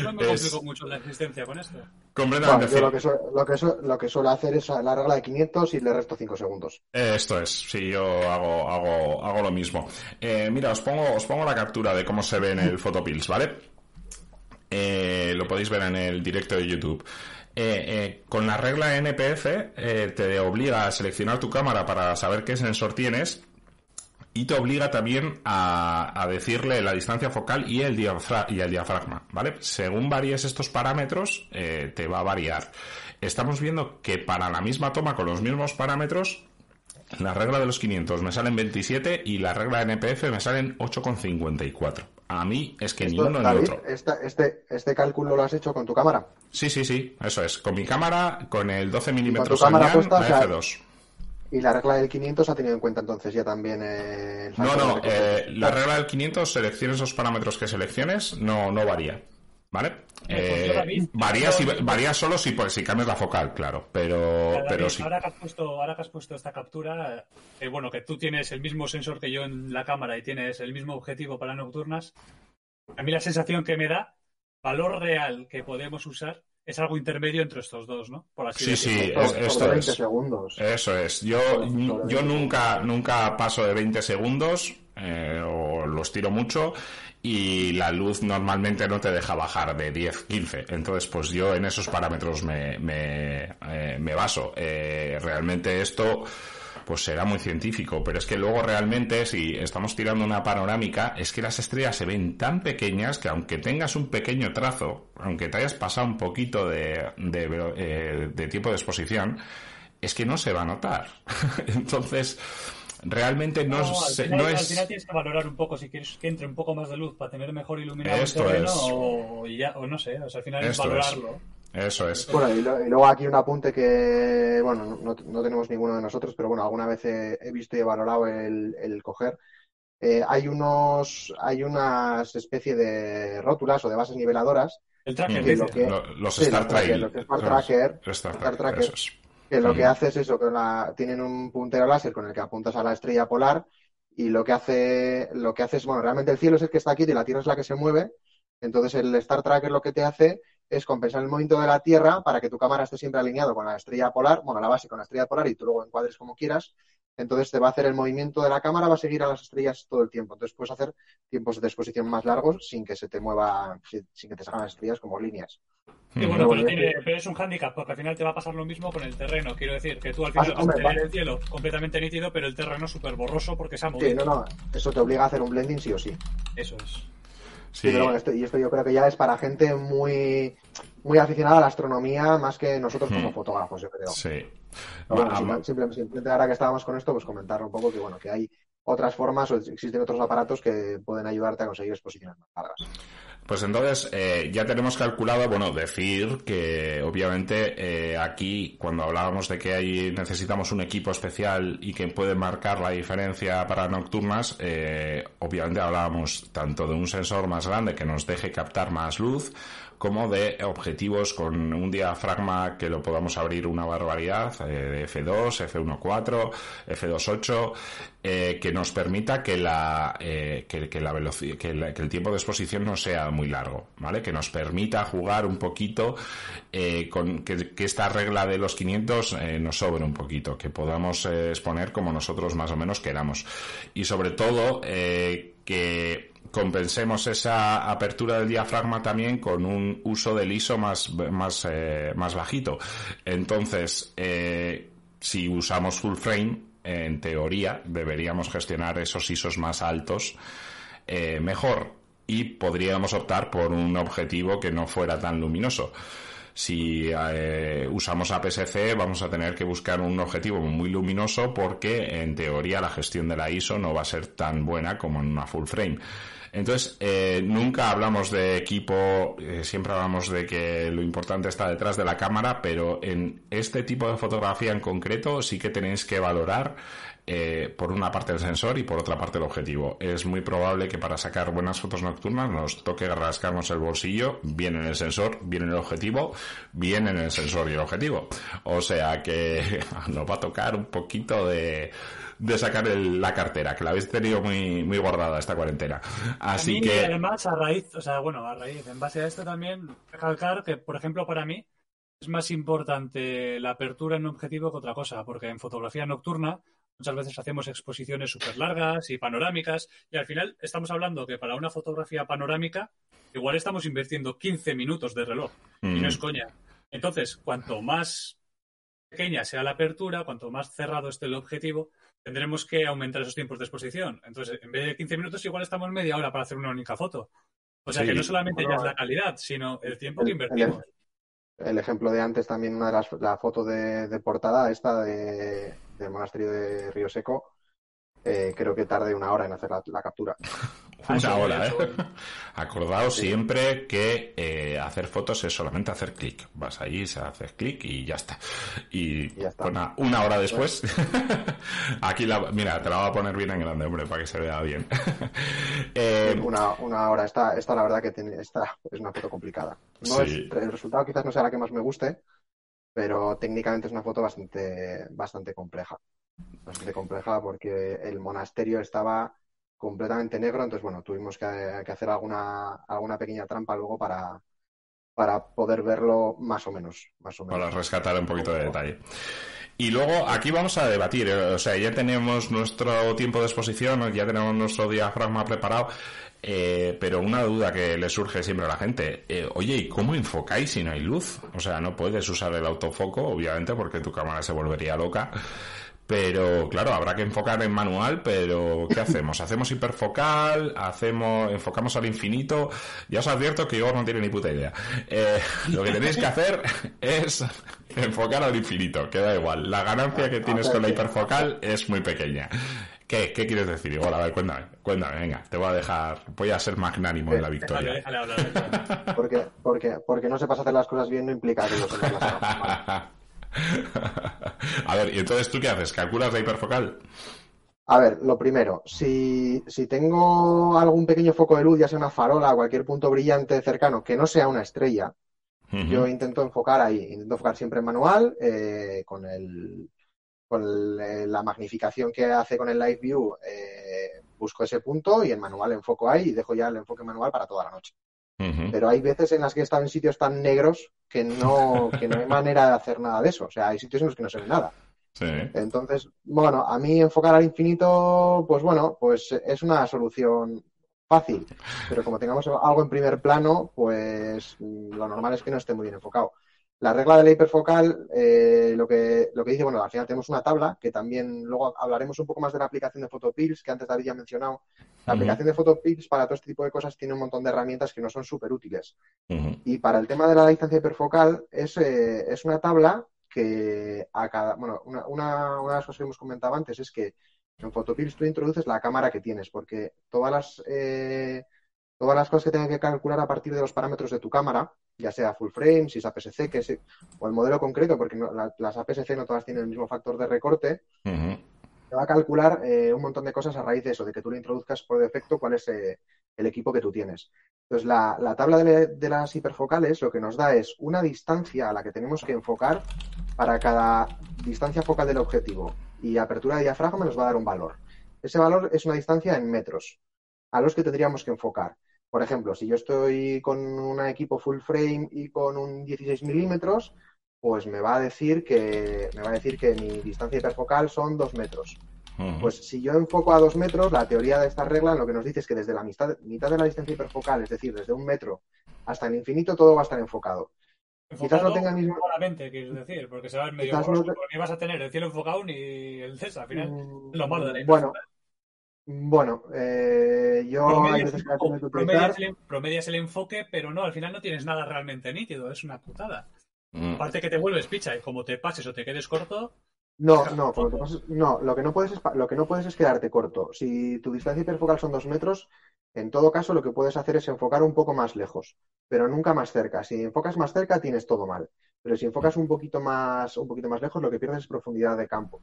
No me complico mucho la existencia con esto. Completamente. lo, que lo, que lo que suelo hacer es la regla de 500 y le resto 5 segundos. esto es, sí, yo hago, hago, hago lo mismo. Eh, mira, os pongo, os pongo la captura de cómo se ve en el Photopills, ¿vale? Eh, lo podéis ver en el directo de YouTube. Eh, con la regla NPF te obliga a seleccionar tu cámara para saber qué sensor tienes y te obliga también a, decirle la distancia focal y el, diafragma, ¿vale? Según varíes estos parámetros, eh, te va a variar. Estamos viendo que para la misma toma con los mismos parámetros, la regla de los 500 me salen 27 y la regla NPF me salen 8,54. A mí es que ni uno ni otro. este, ¿Este cálculo lo has hecho con tu cámara? Sí, sí, sí, eso es. Con mi cámara, con el 12 milímetros F2. Y la regla del 500 ha tenido en cuenta entonces ya también el No, no, eh, la regla del 500, selecciones esos parámetros que selecciones, no, no varía. ¿Vale? Eh, varía, si, varía solo si, pues, si cambias la focal, claro, pero, pero sí. Ahora que, has puesto, ahora que has puesto esta captura, eh, bueno, que tú tienes el mismo sensor que yo en la cámara y tienes el mismo objetivo para nocturnas, a mí la sensación que me da, valor real que podemos usar, es algo intermedio entre estos dos, ¿no? Por así sí, sí, esto es. Segundos. Eso es. Yo, yo nunca, nunca paso de 20 segundos eh, o los tiro mucho y la luz normalmente no te deja bajar de 10, 15. Entonces, pues yo en esos parámetros me, me, eh, me baso. Eh, realmente esto pues será muy científico, pero es que luego realmente si estamos tirando una panorámica, es que las estrellas se ven tan pequeñas que aunque tengas un pequeño trazo, aunque te hayas pasado un poquito de, de, eh, tiempo de exposición, es que no se va a notar. (laughs) Entonces, realmente no, es... Al final tienes que valorar un poco si quieres que entre un poco más de luz para tener mejor iluminado el terreno o, ya, o no sé, o sea, al final es valorarlo. Eso es. Bueno, y, luego aquí un apunte que, bueno, no, tenemos ninguno de nosotros, pero bueno, alguna vez he, visto y he valorado el, coger. Eh, hay unos, hay unas especie de rótulas o de bases niveladoras. El tracker, los Star, Tracker, Star Tracker, que lo que hace es eso, que tienen un puntero láser con el que apuntas a la estrella polar y lo que hace, lo que hace es, bueno, realmente el cielo es el que está aquí y la Tierra es la que se mueve. Entonces el Star Tracker lo que te hace es compensar el movimiento de la Tierra para que tu cámara esté siempre alineado con la estrella polar, bueno, la base con la estrella polar y tú luego encuadres como quieras. Entonces te va a hacer el movimiento de la cámara, va a seguir a las estrellas todo el tiempo. Entonces puedes hacer tiempos de exposición más largos sin que se te mueva, sin que te salgan las estrellas como líneas. Bueno, pero, es un hándicap, porque al final te va a pasar lo mismo con el terreno. Quiero decir, que tú al final vas a tener el cielo completamente nítido, pero el terreno súper borroso porque se ha movido. Sí, no, no, eso te obliga a hacer un blending sí o sí. Eso es. Sí. pero bueno, esto, y esto yo creo que ya es para gente muy, muy aficionada a la astronomía más que nosotros como hmm. fotógrafos, yo creo. Sí. simplemente, ahora que estábamos con esto, pues comentar un poco que bueno, que hay otras formas o existen otros aparatos que pueden ayudarte a conseguir exposiciones más largas. Pues entonces eh, ya tenemos calculado, bueno, decir que obviamente eh, aquí cuando hablábamos de que hay, necesitamos un equipo especial y que puede marcar la diferencia para nocturnas, eh, obviamente hablábamos tanto de un sensor más grande que nos deje captar más luz, como de objetivos con un diafragma que lo podamos abrir una barbaridad, de F2, F1.4, F2.8, que nos permita que la, que, la velocidad, que, el tiempo de exposición no sea muy largo, ¿vale? Que nos permita jugar un poquito eh, con que, esta regla de los 500 eh, nos sobre un poquito, que podamos eh, exponer como nosotros más o menos queramos. Y sobre todo, que compensemos esa apertura del diafragma también con un uso del ISO más, más, eh, más bajito. Entonces, eh, si usamos full frame, en teoría deberíamos gestionar esos ISOs más altos eh, mejor y podríamos optar por un objetivo que no fuera tan luminoso. Si usamos APS-C vamos a tener que buscar un objetivo muy luminoso porque en teoría la gestión de la ISO no va a ser tan buena como en una full frame. Entonces, eh, nunca hablamos de equipo, eh, siempre hablamos de que lo importante está detrás de la cámara, pero en este tipo de fotografía en concreto sí que tenéis que valorar eh, por una parte el sensor y por otra parte el objetivo. Es muy probable que para sacar buenas fotos nocturnas nos toque rascarnos el bolsillo, bien en el sensor, bien en el objetivo, bien en el sensor y el objetivo. O sea que (laughs) nos va a tocar un poquito de de sacar la cartera, que la habéis tenido muy, muy guardada esta cuarentena. Así que. además, a raíz, o sea, bueno, a raíz, en base a esto también, recalcar que, por ejemplo, para mí es más importante la apertura en un objetivo que otra cosa, porque en fotografía nocturna muchas veces hacemos exposiciones súper largas y panorámicas, y al final estamos hablando que para una fotografía panorámica, igual estamos invirtiendo 15 minutos de reloj, y no es mm. coña. Entonces, cuanto más pequeña sea la apertura, cuanto más cerrado esté el objetivo, tendremos que aumentar esos tiempos de exposición. Entonces, en vez de 15 minutos, igual estamos media hora para hacer una única foto. O sea que no solamente ya es la calidad, sino el tiempo que invertimos. El, ejemplo de antes también, una de las la foto de, portada, esta de, del monasterio de Río Seco, eh, creo que tarde una hora en hacer la, captura. (laughs) una hora, ¿eh? Acordaos siempre que eh, hacer fotos es solamente hacer clic. Vas ahí, se hace clic y ya está. Y, Una, hora después, (laughs) aquí la, mira, te la voy a poner bien en grande, hombre, para que se vea bien. (laughs) Eh, una, una, hora, esta, esta la verdad que tiene, esta es una foto complicada. No es, el resultado quizás no sea la que más me guste, pero técnicamente es una foto bastante, bastante compleja bastante compleja porque el monasterio estaba completamente negro, entonces bueno, tuvimos que, hacer alguna, alguna pequeña trampa luego para, para poder verlo más o menos. Más o menos. Para rescatar un poquito de detalle. Y luego aquí vamos a debatir, eh, o sea, ya tenemos nuestro tiempo de exposición, ya tenemos nuestro diafragma preparado, eh, pero una duda que le surge siempre a la gente, eh, oye, ¿y cómo enfocáis si no hay luz? O sea, no puedes usar el autofoco, obviamente, porque tu cámara se volvería loca. Pero claro, habrá que enfocar en manual, pero ¿qué (laughs) hacemos? ¿Hacemos hiperfocal? ¿Hacemos, enfocamos al infinito? Ya os advierto que Igor no tiene ni puta idea. Eh, lo que tenéis que hacer es enfocar al infinito, que da igual. La ganancia que tienes con la hiperfocal es muy pequeña. ¿Qué? ¿Qué quieres decir? Igual, a ver, cuéntame, cuéntame, venga, te voy a dejar, voy a ser magnánimo en la victoria. Déjale, déjale hablar. Porque, porque, porque no sepas hacer las cosas bien no implica que lo sepas las mal. (laughs) (laughs) a ver, ¿y entonces tú qué haces? ¿Calculas la hiperfocal? A ver, lo primero, si, si tengo algún pequeño foco de luz, ya sea una farola, cualquier punto brillante cercano, que no sea una estrella, yo intento enfocar ahí, intento enfocar siempre en manual, eh, con el con el- eh, la magnificación que hace con el Live View, eh, busco ese punto y en manual enfoco ahí y dejo ya el enfoque manual para toda la noche. Pero hay veces en las que he estado en sitios tan negros que no, (laughs) que no hay manera de hacer nada de eso. O sea, hay sitios en los que no se ve nada. Sí. Entonces, bueno, a mí enfocar al infinito, pues bueno, pues es una solución fácil. Pero como tengamos algo en primer plano, pues lo normal es que no esté muy bien enfocado. La regla de la hiperfocal, eh, lo que, lo que dice, bueno, al final tenemos una tabla que también luego hablaremos un poco más de la aplicación de Photopills, que antes David ya ha mencionado. La aplicación de Photopills para todo este tipo de cosas tiene un montón de herramientas que no son súper útiles. Y para el tema de la distancia hiperfocal es, eh, es una tabla que a cada, bueno, una, una, una de las cosas que hemos comentado antes es que en Photopills tú introduces la cámara que tienes, porque todas las, eh, todas las cosas que tengan que calcular a partir de los parámetros de tu cámara, ya sea full frame, si es APS-C, que es, o el modelo concreto, porque no- la- las APS-C no todas tienen el mismo factor de recorte, te va a calcular eh, un montón de cosas a raíz de eso, de que tú le introduzcas por defecto cuál es eh, el equipo que tú tienes. Entonces, la, la tabla de, de las hiperfocales lo que nos da es una distancia a la que tenemos que enfocar para cada distancia focal del objetivo y apertura de diafragma nos va a dar un valor. Ese valor es una distancia en metros a los que tendríamos que enfocar. Por ejemplo, si yo estoy con un equipo full frame y con un 16 milímetros, pues me va a decir que me va a decir que mi distancia hiperfocal son dos metros. Ujú. Pues si yo enfoco a dos metros, la teoría de esta regla lo que nos dice es que desde la mitad, mitad de la distancia hiperfocal, es decir, desde un metro hasta el infinito, todo va a estar enfocado. Quizás no tenga el mismo- Claramente, quieres decir, porque se va en medio Quizás no te- porque ni vas a tener el cielo enfocado ni el CES al final. Mm, lo malo de la Bueno. Bueno, eh, yo hay Promedias, veces que el, promedias el enfoque, pero no, al final no tienes nada realmente nítido, es una putada. Mm. Aparte que te vuelves picha y como te pases o te quedes corto, No, no, lo que no, lo que no puedes es, lo que no puedes es quedarte corto. Si tu distancia hiperfocal son dos metros, en todo caso lo que puedes hacer es enfocar un poco más lejos, pero nunca más cerca. Si enfocas más cerca, tienes todo mal. Pero si enfocas un poquito más, un poquito más lejos, lo que pierdes es profundidad de campo.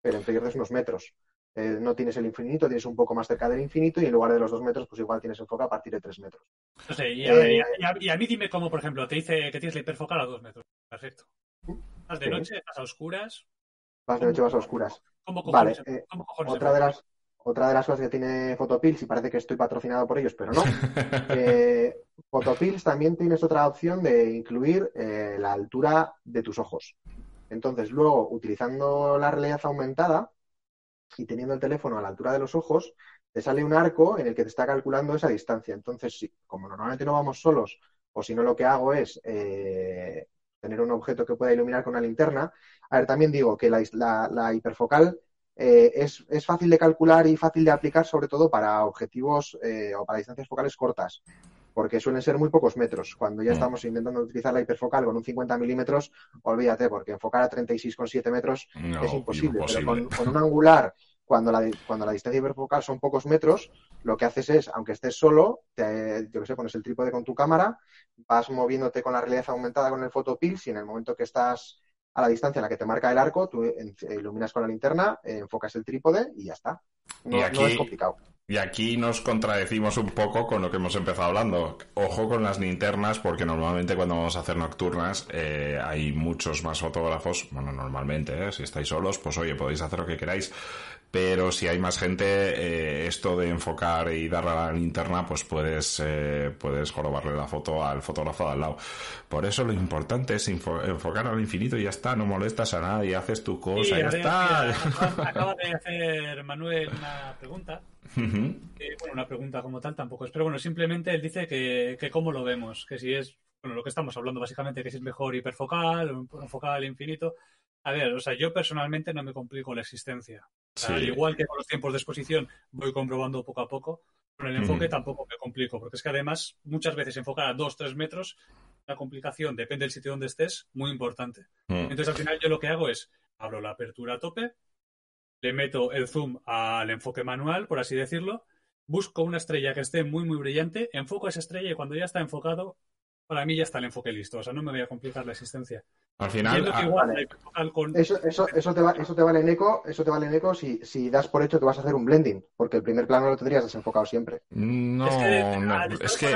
Pero pierdes unos metros. Eh, no tienes el infinito, tienes un poco más cerca del infinito y en lugar de los dos metros, pues igual tienes enfoque a partir de tres metros. no sé, y a, Eh, y a- y a- y a mí dime cómo, por ejemplo, te dice que tienes la hiperfocal a dos metros. Perfecto. Estás de Sí. noche, estás a oscuras. Vas de noche, vas a oscuras. ¿Cómo Vale, cojones, eh, cómo cojones Otra de las, otra de las cosas que tiene Photopills, y parece que estoy patrocinado por ellos, pero no, (laughs) eh, Photopills también tienes otra opción de incluir eh, la altura de tus ojos. Entonces, luego, utilizando la realidad aumentada y teniendo el teléfono a la altura de los ojos, te sale un arco en el que te está calculando esa distancia. Entonces, sí, como normalmente no vamos solos, o si no, lo que hago es eh, tener un objeto que pueda iluminar con una linterna. A ver, también digo que la, hiperfocal eh, es, es fácil de calcular y fácil de aplicar, sobre todo para objetivos eh, o para distancias focales cortas, porque suelen ser muy pocos metros. Cuando ya Mm. estamos intentando utilizar la hiperfocal con un 50 milímetros, olvídate, porque enfocar a 36,7 metros No, es imposible. imposible. Pero con, con un angular, cuando la, cuando la distancia hiperfocal son pocos metros, lo que haces es, aunque estés solo, te, yo que sé, pones el trípode con tu cámara, vas moviéndote con la realidad aumentada con el photopills y en el momento que estás a la distancia en la que te marca el arco, tú iluminas con la linterna, eh, enfocas el trípode y ya está. No, Y no aquí- es complicado. Y aquí nos contradecimos un poco con lo que hemos empezado hablando. Ojo con las linternas, porque normalmente cuando vamos a hacer nocturnas eh, hay muchos más fotógrafos. Bueno, normalmente, ¿eh? si estáis solos, pues oye, podéis hacer lo que queráis. Pero si hay más gente, eh, esto de enfocar y darle a la linterna, pues puedes, eh, puedes jorobarle la foto al fotógrafo de al lado. Por eso lo importante es info- enfocar al infinito y ya está, no molestas a nadie, haces tu cosa, Sí, ya está. (laughs) acaba de hacer Manuel una pregunta. Ujú. Eh, bueno, una pregunta como tal tampoco es, pero bueno, simplemente él dice que, que cómo lo vemos, que si es, bueno, lo que estamos hablando básicamente, que si es mejor hiperfocal o enfocal infinito. A ver, o sea, yo personalmente no me complico la existencia. O sea, Sí. Al igual que con los tiempos de exposición voy comprobando poco a poco, con el enfoque Ujú. tampoco me complico, porque es que además muchas veces enfocar a 2-3 metros, la complicación, depende del sitio donde estés, muy importante. Mm. Entonces al final yo lo que hago es abro la apertura a tope, le meto el zoom al enfoque manual, por así decirlo, busco una estrella que esté muy, muy brillante, enfoco esa estrella y cuando ya está enfocado, para mí ya está el enfoque listo. O sea, no me voy a complicar la existencia. Al final, ah, vale. con... eso, eso, eso, te va, eso te vale en eco, eso te vale en eco si, si das por hecho que vas a hacer un blending, porque el primer plano lo tendrías desenfocado siempre. No, es que, no, es que...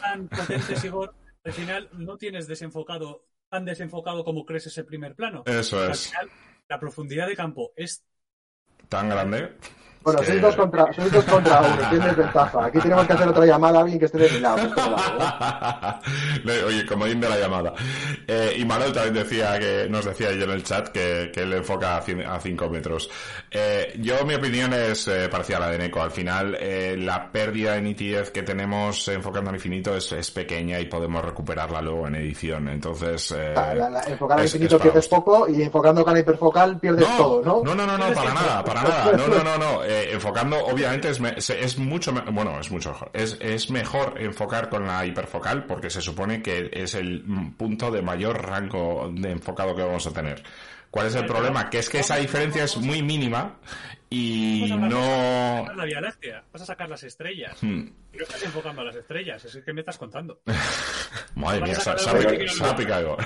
tan potentes, (laughs) Igor, al final no tienes desenfocado tan desenfocado como crees ese primer plano. Eso es. Al final, la profundidad de campo es tan grande bueno, sois, dos contra, sois dos contra uno, tienes ventaja. Aquí tenemos que hacer otra llamada a alguien que esté de mi lado. ¿eh? (laughs) Oye, como de la llamada. Eh, y Manuel también decía que, nos decía yo en el chat que, que él enfoca a 5 metros. Eh, yo, mi opinión es eh, parecida a la de Neko. Al final, eh, la pérdida de nitidez que tenemos enfocando al infinito es, es, pequeña y podemos recuperarla luego en edición. Entonces, eh, la, la, enfocar al infinito pierdes poco y enfocando con la hiperfocal pierdes no, todo, ¿no? No, no, no, no, para (laughs) nada, para nada. No, no, no, no. Eh, enfocando, obviamente, es, es mucho, bueno, es mucho mejor. Es, es mejor enfocar con la hiperfocal porque se supone que es el punto de mayor rango de enfocado que vamos a tener. ¿Cuál es el problema? Que es que esa diferencia es muy mínima y no... La Vía Láctea, vas a sacar las estrellas. Hmm. Y no estás enfocando a las estrellas, es que me estás contando. (laughs) Madre mía, se ha picado.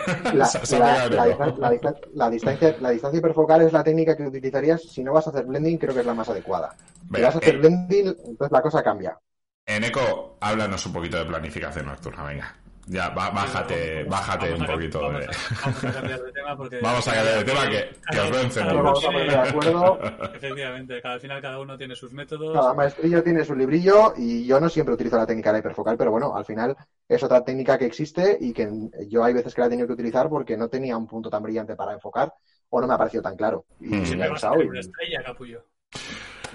La distancia la distancia hiperfocal es la técnica que utilizarías si no vas a hacer blending, creo que es la más adecuada. Si vas a hacer eh, blending, entonces la cosa cambia. En Eco, háblanos un poquito de planificación nocturna, venga. Ya, bájate, bájate un poquito. Vamos, a, cambiar de tema porque... (laughs) Vamos a cambiar de tema que, que os vencen. de acuerdo. (laughs) Efectivamente, cada, al final cada uno tiene sus métodos. Cada maestrillo tiene su librillo y yo no siempre utilizo la técnica de hiperfocal, pero bueno, al final es otra técnica que existe y que yo hay veces que la he tenido que utilizar porque no tenía un punto tan brillante para enfocar o no me ha parecido tan claro. Y mm. si me vas a una estrella, capullo.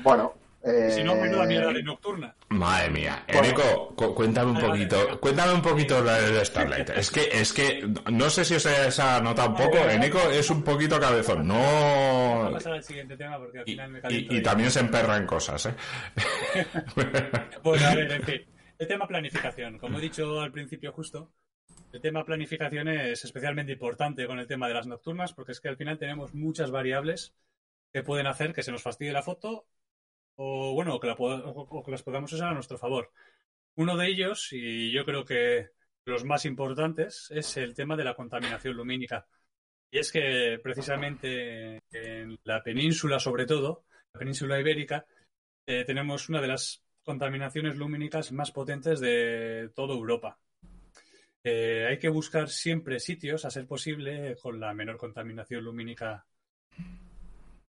Bueno, si no, menuda mierda de nocturna. Madre mía. Enrico, cuéntame un poquito, (laughs) cuéntame un poquito la de Starlight. Es que, es que, no sé si os ha notado un poco, Eneco es un poquito cabezón, no... Vamos a pasar al siguiente tema porque al final me Y, y también se emperra en cosas, ¿eh? (laughs) bueno, a ver, en fin. El tema planificación, como he dicho al principio justo, el tema planificación es especialmente importante con el tema de las nocturnas porque es que al final tenemos muchas variables que pueden hacer que se nos fastidie la foto o bueno, que, la, o que las podamos usar a nuestro favor. Uno de ellos, y yo creo que los más importantes, es el tema de la contaminación lumínica. Y es que precisamente en la península, sobre todo, la península ibérica, eh, tenemos una de las contaminaciones lumínicas más potentes de toda Europa. Eh, hay que buscar siempre sitios, a ser posible, con la menor contaminación lumínica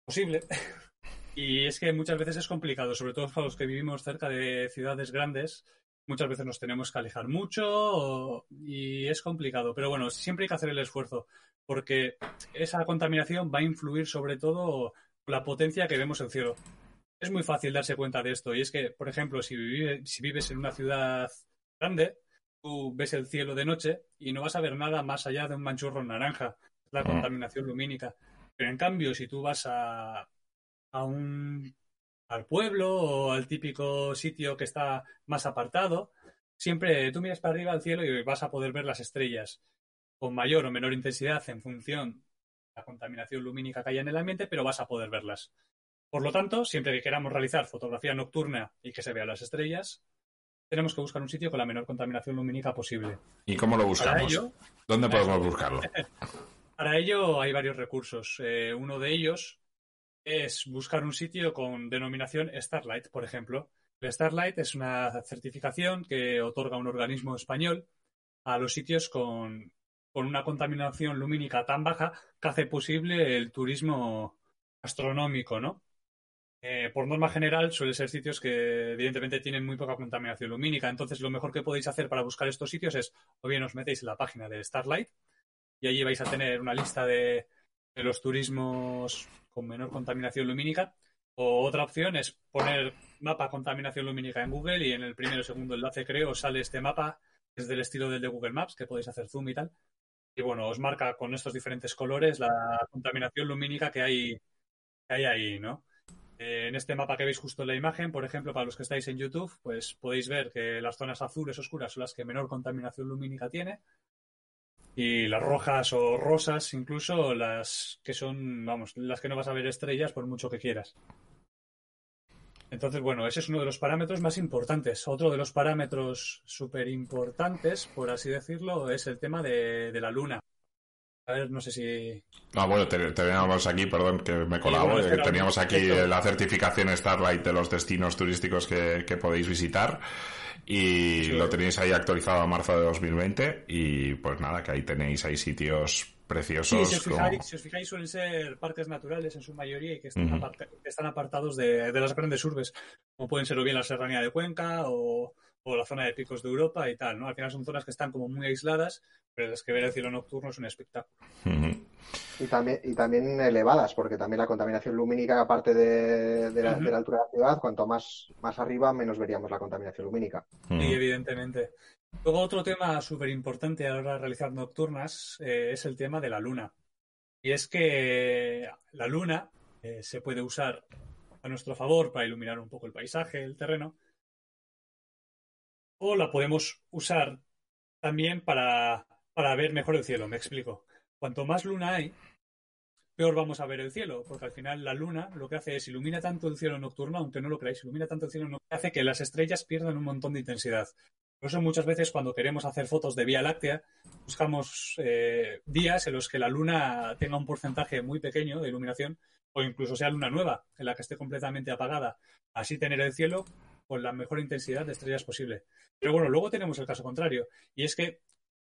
posible, (laughs) y es que muchas veces es complicado, sobre todo para los que vivimos cerca de ciudades grandes. Muchas veces nos tenemos que alejar mucho y es complicado. Pero bueno, siempre hay que hacer el esfuerzo porque esa contaminación va a influir sobre todo la potencia que vemos en el cielo. Es muy fácil darse cuenta de esto y es que, por ejemplo, si, si vives en una ciudad grande, tú ves el cielo de noche y no vas a ver nada más allá de un manchurro naranja, la mm. contaminación lumínica. Pero en cambio, si tú vas a, a un, al pueblo o al típico sitio que está más apartado, siempre tú miras para arriba al cielo y vas a poder ver las estrellas con mayor o menor intensidad en función de la contaminación lumínica que haya en el ambiente, pero vas a poder verlas. Por lo tanto, siempre que queramos realizar fotografía nocturna y que se vean las estrellas, tenemos que buscar un sitio con la menor contaminación lumínica posible. ¿Y cómo lo buscamos? ¿Dónde (laughs) podemos buscarlo? Para ello hay varios recursos. Eh, uno de ellos es buscar un sitio con denominación Starlight, por ejemplo. El Starlight es una certificación que otorga un organismo español a los sitios con, una contaminación lumínica tan baja que hace posible el turismo astronómico, ¿no? Eh, por norma general, suelen ser sitios que evidentemente tienen muy poca contaminación lumínica. Entonces, lo mejor que podéis hacer para buscar estos sitios es, o bien os metéis en la página de Starlight y allí vais a tener una lista de, de los turismos con menor contaminación lumínica. O otra opción es poner mapa contaminación lumínica en Google y en el primero o segundo enlace, creo, sale este mapa, es del estilo del de Google Maps, que podéis hacer zoom y tal. Y bueno, os marca con estos diferentes colores la contaminación lumínica que hay, que hay ahí, ¿no? Eh, en este mapa que veis justo en la imagen, por ejemplo, para los que estáis en YouTube, pues podéis ver que las zonas azules oscuras son las que menor contaminación lumínica tiene. Y las rojas o rosas incluso las que son, vamos, las que no vas a ver estrellas por mucho que quieras. Entonces, bueno, ese es uno de los parámetros más importantes. Otro de los parámetros súper importantes, por así decirlo, es el tema de, de, la luna. A ver, no sé si... Ah, bueno, teníamos aquí, perdón que me colabo, sí, bueno, teníamos aquí la certificación Starlight de los destinos turísticos que, que podéis visitar y sí. lo tenéis ahí actualizado a marzo de 2020 y pues nada, que ahí tenéis ahí sitios preciosos. Sí, si os, fijáis, como... si os fijáis suelen ser parques naturales en su mayoría y que están, uh -huh. apart que están apartados de, de, las grandes urbes, como pueden ser o bien la Serranía de Cuenca o, o, la zona de picos de Europa y tal, ¿no? Al final son zonas que están como muy aisladas, pero es que ver el cielo nocturno es un espectáculo. Y también, y también elevadas, porque también la contaminación lumínica, aparte de, de, la, uh -huh. de la, altura de la ciudad, cuanto más, más arriba, menos veríamos la contaminación lumínica. Sí, evidentemente. Luego otro tema súper importante a la hora de realizar nocturnas eh, es el tema de la luna. Y es que la luna eh, se puede usar a nuestro favor para iluminar un poco el paisaje, el terreno, o la podemos usar también para, ver mejor el cielo, me explico. Cuanto más luna hay, peor vamos a ver el cielo, porque al final la luna lo que hace es ilumina tanto el cielo nocturno, aunque no lo creáis, ilumina tanto el cielo nocturno, hace que las estrellas pierdan un montón de intensidad. Por eso muchas veces cuando queremos hacer fotos de Vía Láctea, buscamos eh, días en los que la luna tenga un porcentaje muy pequeño de iluminación o incluso sea luna nueva, en la que esté completamente apagada. Así tener el cielo con la mejor intensidad de estrellas posible. Pero bueno, luego tenemos el caso contrario, y es que,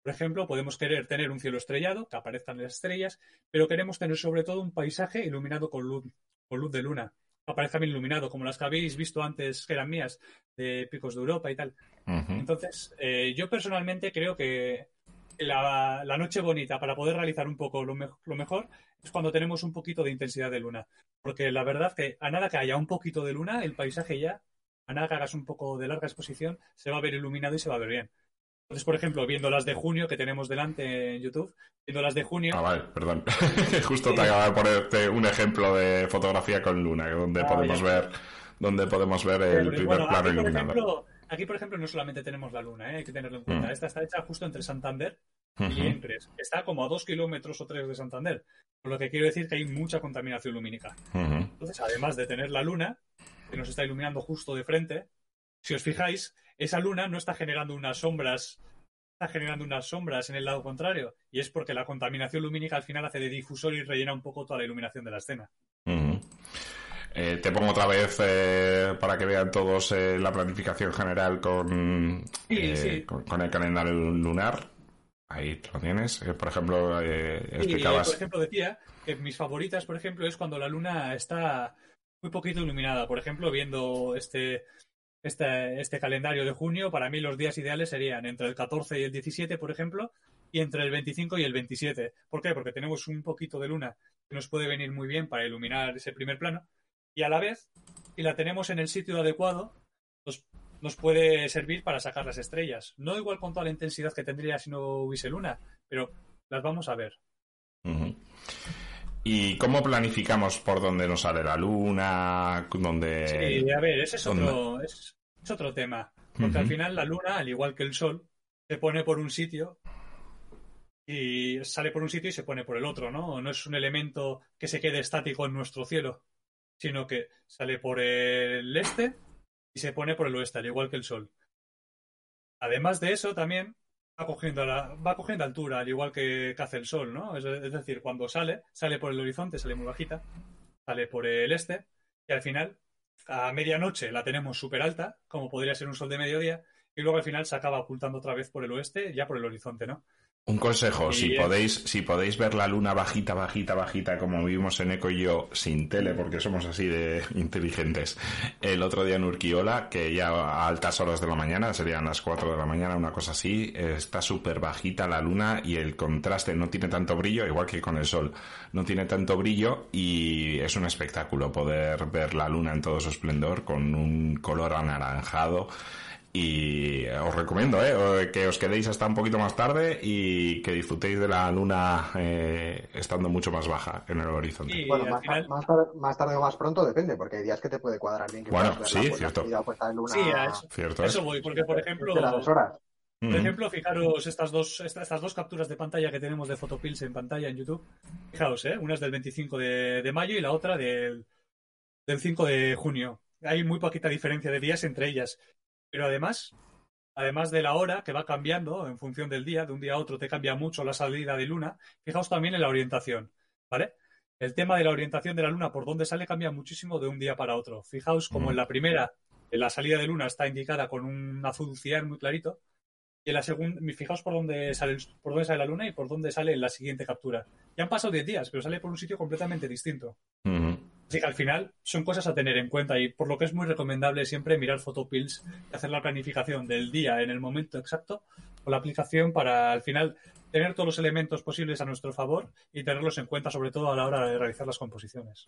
por ejemplo, podemos querer tener un cielo estrellado, que aparezcan las estrellas, pero queremos tener sobre todo un paisaje iluminado con luz, con luz de luna aparezca bien iluminado, como las que habéis visto antes, que eran mías, de Picos de Europa y tal. Uh -huh. Entonces, eh, yo personalmente creo que la, la, noche bonita para poder realizar un poco lo, me lo, mejor es cuando tenemos un poquito de intensidad de luna. Porque la verdad que a nada que haya un poquito de luna, el paisaje ya, nada que hagas un poco de larga exposición, se va a ver iluminado y se va a ver bien. Entonces, por ejemplo, viendo las de junio que tenemos delante en YouTube, viendo las de junio. Ah, vale, perdón. (laughs) Justo te acabo de ponerte un ejemplo de fotografía con luna, donde ah, podemos ya. ver donde podemos ver el primer bueno, plano iluminado. Ejemplo, aquí, por ejemplo, no solamente tenemos la luna, ¿eh? hay que tenerlo en cuenta. Mm. Esta está hecha justo entre Santander y uh -huh. Está como a dos kilómetros o tres de Santander. Por lo que quiero decir que hay mucha contaminación lumínica. Uh -huh. Entonces, además de tener la luna, que nos está iluminando justo de frente, si os fijáis, esa luna no está generando unas sombras, está generando unas sombras en el lado contrario, y es porque la contaminación lumínica al final hace de difusor y rellena un poco toda la iluminación de la escena. Uh -huh. eh, te pongo otra vez eh, para que vean todos eh, la planificación general con, sí, sí. con, con, el calendario lunar. Ahí lo tienes. Eh, por ejemplo, explicabas. Y, por ejemplo, decía que mis favoritas, por ejemplo, es cuando la luna está muy poquito iluminada. Por ejemplo, viendo este este, este calendario de junio, para mí los días ideales serían entre el 14 y el 17, por ejemplo, y entre el 25 y el 27. ¿Por qué? Porque tenemos un poquito de luna que nos puede venir muy bien para iluminar ese primer plano, y a la vez, si la tenemos en el sitio adecuado, nos, nos puede servir para sacar las estrellas. No igual con toda la intensidad que tendría si no hubiese luna, pero las vamos a ver. Uh. ¿Y cómo planificamos por dónde nos sale la luna? Dónde... Sí, a ver, ese es otro, es, es otro tema. Porque uh -huh. al final la luna, al igual que el sol, se pone por un sitio y sale por un sitio y se pone por el otro, ¿no? No es un elemento que se quede estático en nuestro cielo, sino que sale por el este y se pone por el oeste, al igual que el sol. Además de eso, también va cogiendo, la, va cogiendo altura, al igual que, que hace el sol, ¿no? Es, es, decir, cuando sale, sale por el horizonte, sale muy bajita, sale por el este, y al final, a medianoche la tenemos súper alta, como podría ser un sol de mediodía, y luego al final se acaba ocultando otra vez por el oeste, ya por el horizonte, ¿no? Un consejo, si podéis, si podéis ver la luna bajita, bajita, bajita, como vimos en Eco y yo, sin tele, porque somos así de (laughs) inteligentes, el otro día en Urquiola, que ya a altas horas de la mañana, serían las 4 de la mañana, una cosa así, está súper bajita la luna y el contraste no tiene tanto brillo, igual que con el sol, no tiene tanto brillo y es un espectáculo poder ver la luna en todo su esplendor con un color anaranjado y os recomiendo ¿eh? que os quedéis hasta un poquito más tarde y que disfrutéis de la luna eh, estando mucho más baja en el horizonte. Y bueno, más, final... más, tarde, más, tarde, o más pronto depende, porque hay días que te puede cuadrar bien. Que bueno, sí, la, cierto. Puesta de luna, sí, a eso, cierto eso voy, porque por ejemplo... De las dos horas. Por ejemplo, fijaros estas dos, estas, dos capturas de pantalla que tenemos de Photopills en pantalla en YouTube. Fijaos, ¿eh? una es del 25 de, mayo y la otra del, del 5 de junio. Hay muy poquita diferencia de días entre ellas. Pero además, además de la hora que va cambiando en función del día, de un día a otro te cambia mucho la salida de luna, fijaos también en la orientación, ¿vale? El tema de la orientación de la luna por dónde sale cambia muchísimo de un día para otro. Fijaos como en la primera, en la salida de luna está indicada con un azul cian muy clarito, y en la segunda, fijaos por dónde sale por dónde sale la luna y por dónde sale en la siguiente captura. Ya han pasado 10 días, pero sale por un sitio completamente distinto. Que al final son cosas a tener en cuenta y por lo que es muy recomendable siempre mirar Photopills y hacer la planificación del día en el momento exacto con la aplicación para al final tener todos los elementos posibles a nuestro favor y tenerlos en cuenta sobre todo a la hora de realizar las composiciones.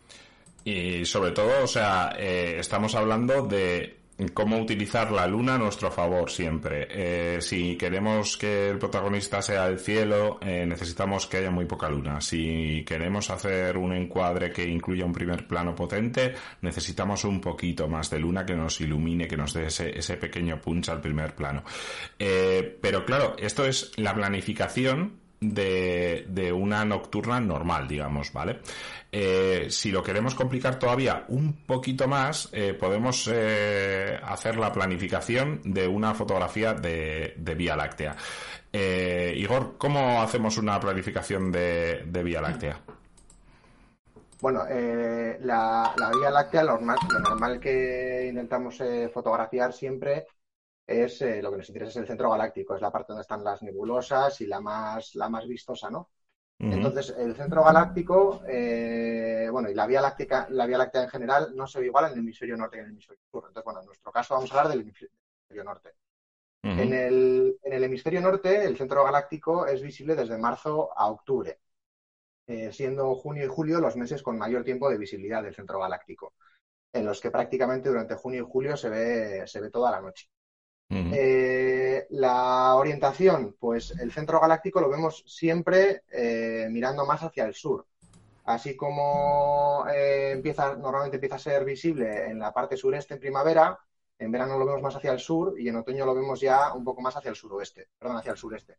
Y sobre todo, o sea, eh, estamos hablando de cómo utilizar la luna a nuestro favor siempre. Eh, si queremos que el protagonista sea el cielo, eh, necesitamos que haya muy poca luna. Si queremos hacer un encuadre que incluya un primer plano potente, necesitamos un poquito más de luna que nos ilumine, que nos dé ese, pequeño punch al primer plano. Eh, pero claro, esto es la planificación de, de, una nocturna normal, digamos, ¿vale? Eh, si lo queremos complicar todavía un poquito más, eh, podemos eh, hacer la planificación de una fotografía de, Vía Láctea. Igor, ¿cómo hacemos una planificación de, Vía Láctea? Bueno, la, Vía Láctea, lo normal, lo normal que intentamos fotografiar siempre es lo que nos interesa es el centro galáctico, es la parte donde están las nebulosas y la más, la más vistosa, ¿no? Entonces, el centro galáctico, eh, bueno, y la Vía Láctea, la Vía Láctea en general no se ve igual en el hemisferio norte que en el hemisferio sur. Entonces, bueno, en nuestro caso vamos a hablar del hemisferio norte. en, el, hemisferio norte, el centro galáctico es visible desde marzo a octubre, eh, siendo junio y julio los meses con mayor tiempo de visibilidad del centro galáctico, en los que prácticamente durante junio y julio se ve, se ve toda la noche. Eh, la orientación, pues el centro galáctico lo vemos siempre eh, mirando más hacia el sur. Así como eh, normalmente empieza a ser visible en la parte sureste en primavera, en verano lo vemos más hacia el sur y en otoño lo vemos ya un poco más hacia el suroeste, perdón, hacia el sureste.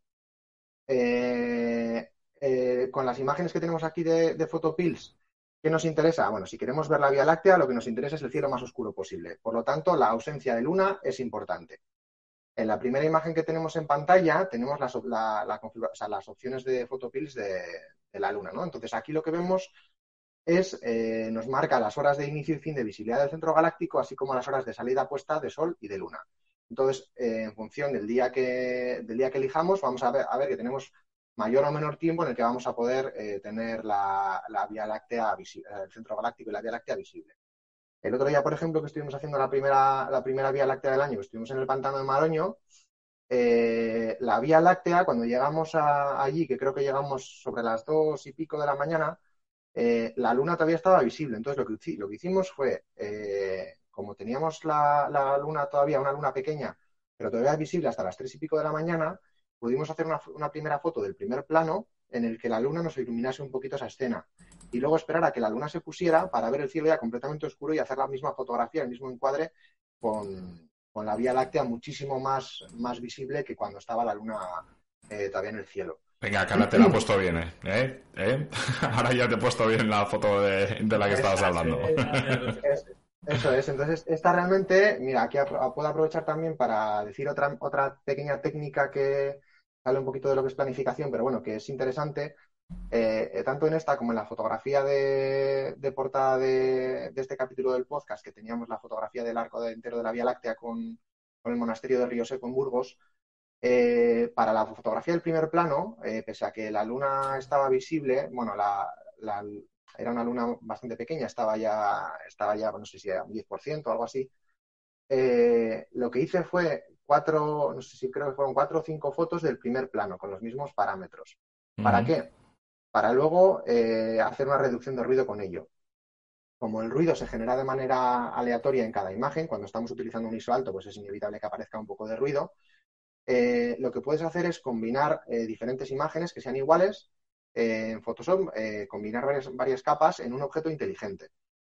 con las imágenes que tenemos aquí de, de Photopills, ¿qué nos interesa? Bueno, si queremos ver la Vía Láctea, lo que nos interesa es el cielo más oscuro posible. Por lo tanto, la ausencia de luna es importante. En la primera imagen que tenemos en pantalla tenemos las, las opciones de photopills de, la Luna. ¿no? Entonces aquí lo que vemos es, eh, nos marca las horas de inicio y fin de visibilidad del centro galáctico, así como las horas de salida puesta de Sol y de Luna. Entonces, eh, en función del día, que, del día que elijamos, vamos a ver, a ver, que tenemos mayor o menor tiempo en el que vamos a poder eh, tener la, la, Vía Láctea, el centro galáctico y la Vía Láctea visible. El otro día, por ejemplo, que estuvimos haciendo la primera, la primera Vía Láctea del año, que estuvimos en el pantano de Maroño, eh, la Vía Láctea, cuando llegamos allí, que creo que llegamos sobre las dos y pico de la mañana, eh, la luna todavía estaba visible. Entonces, lo que, lo que hicimos fue, eh, como teníamos la, luna todavía, una luna pequeña, pero todavía visible hasta las tres y pico de la mañana, pudimos hacer una primera foto del primer plano en el que la luna nos iluminase un poquito esa escena y luego esperar a que la luna se pusiera para ver el cielo ya completamente oscuro y hacer la misma fotografía, el mismo encuadre con, la Vía Láctea muchísimo más, más visible que cuando estaba la luna eh, todavía en el cielo. Venga, Carla, te la he puesto bien, ¿eh? ¿Eh? ¿Eh? (laughs) Ahora ya te he puesto bien la foto de, la que estabas hablando. (laughs) eso es, entonces esta realmente, mira, aquí puedo aprovechar también para decir otra, otra pequeña técnica que sale un poquito de lo que es planificación, pero bueno, que es interesante, eh, eh, tanto en esta como en la fotografía de, portada de, este capítulo del podcast, que teníamos la fotografía del arco entero de la Vía Láctea con, el monasterio de Río Seco en Burgos, eh, para la fotografía del primer plano, pese a que la luna estaba visible, bueno, era una luna bastante pequeña, estaba ya, estaba ya no sé si era un 10% o algo así, lo que hice fue cuatro, no sé si creo que fueron cuatro o cinco fotos del primer plano con los mismos parámetros. ¿Para qué? Para luego eh, hacer una reducción de ruido con ello. Como el ruido se genera de manera aleatoria en cada imagen, cuando estamos utilizando un ISO alto, pues es inevitable que aparezca un poco de ruido. Eh, lo que puedes hacer es combinar eh, diferentes imágenes que sean iguales en Photoshop, combinar varias, varias capas en un objeto inteligente.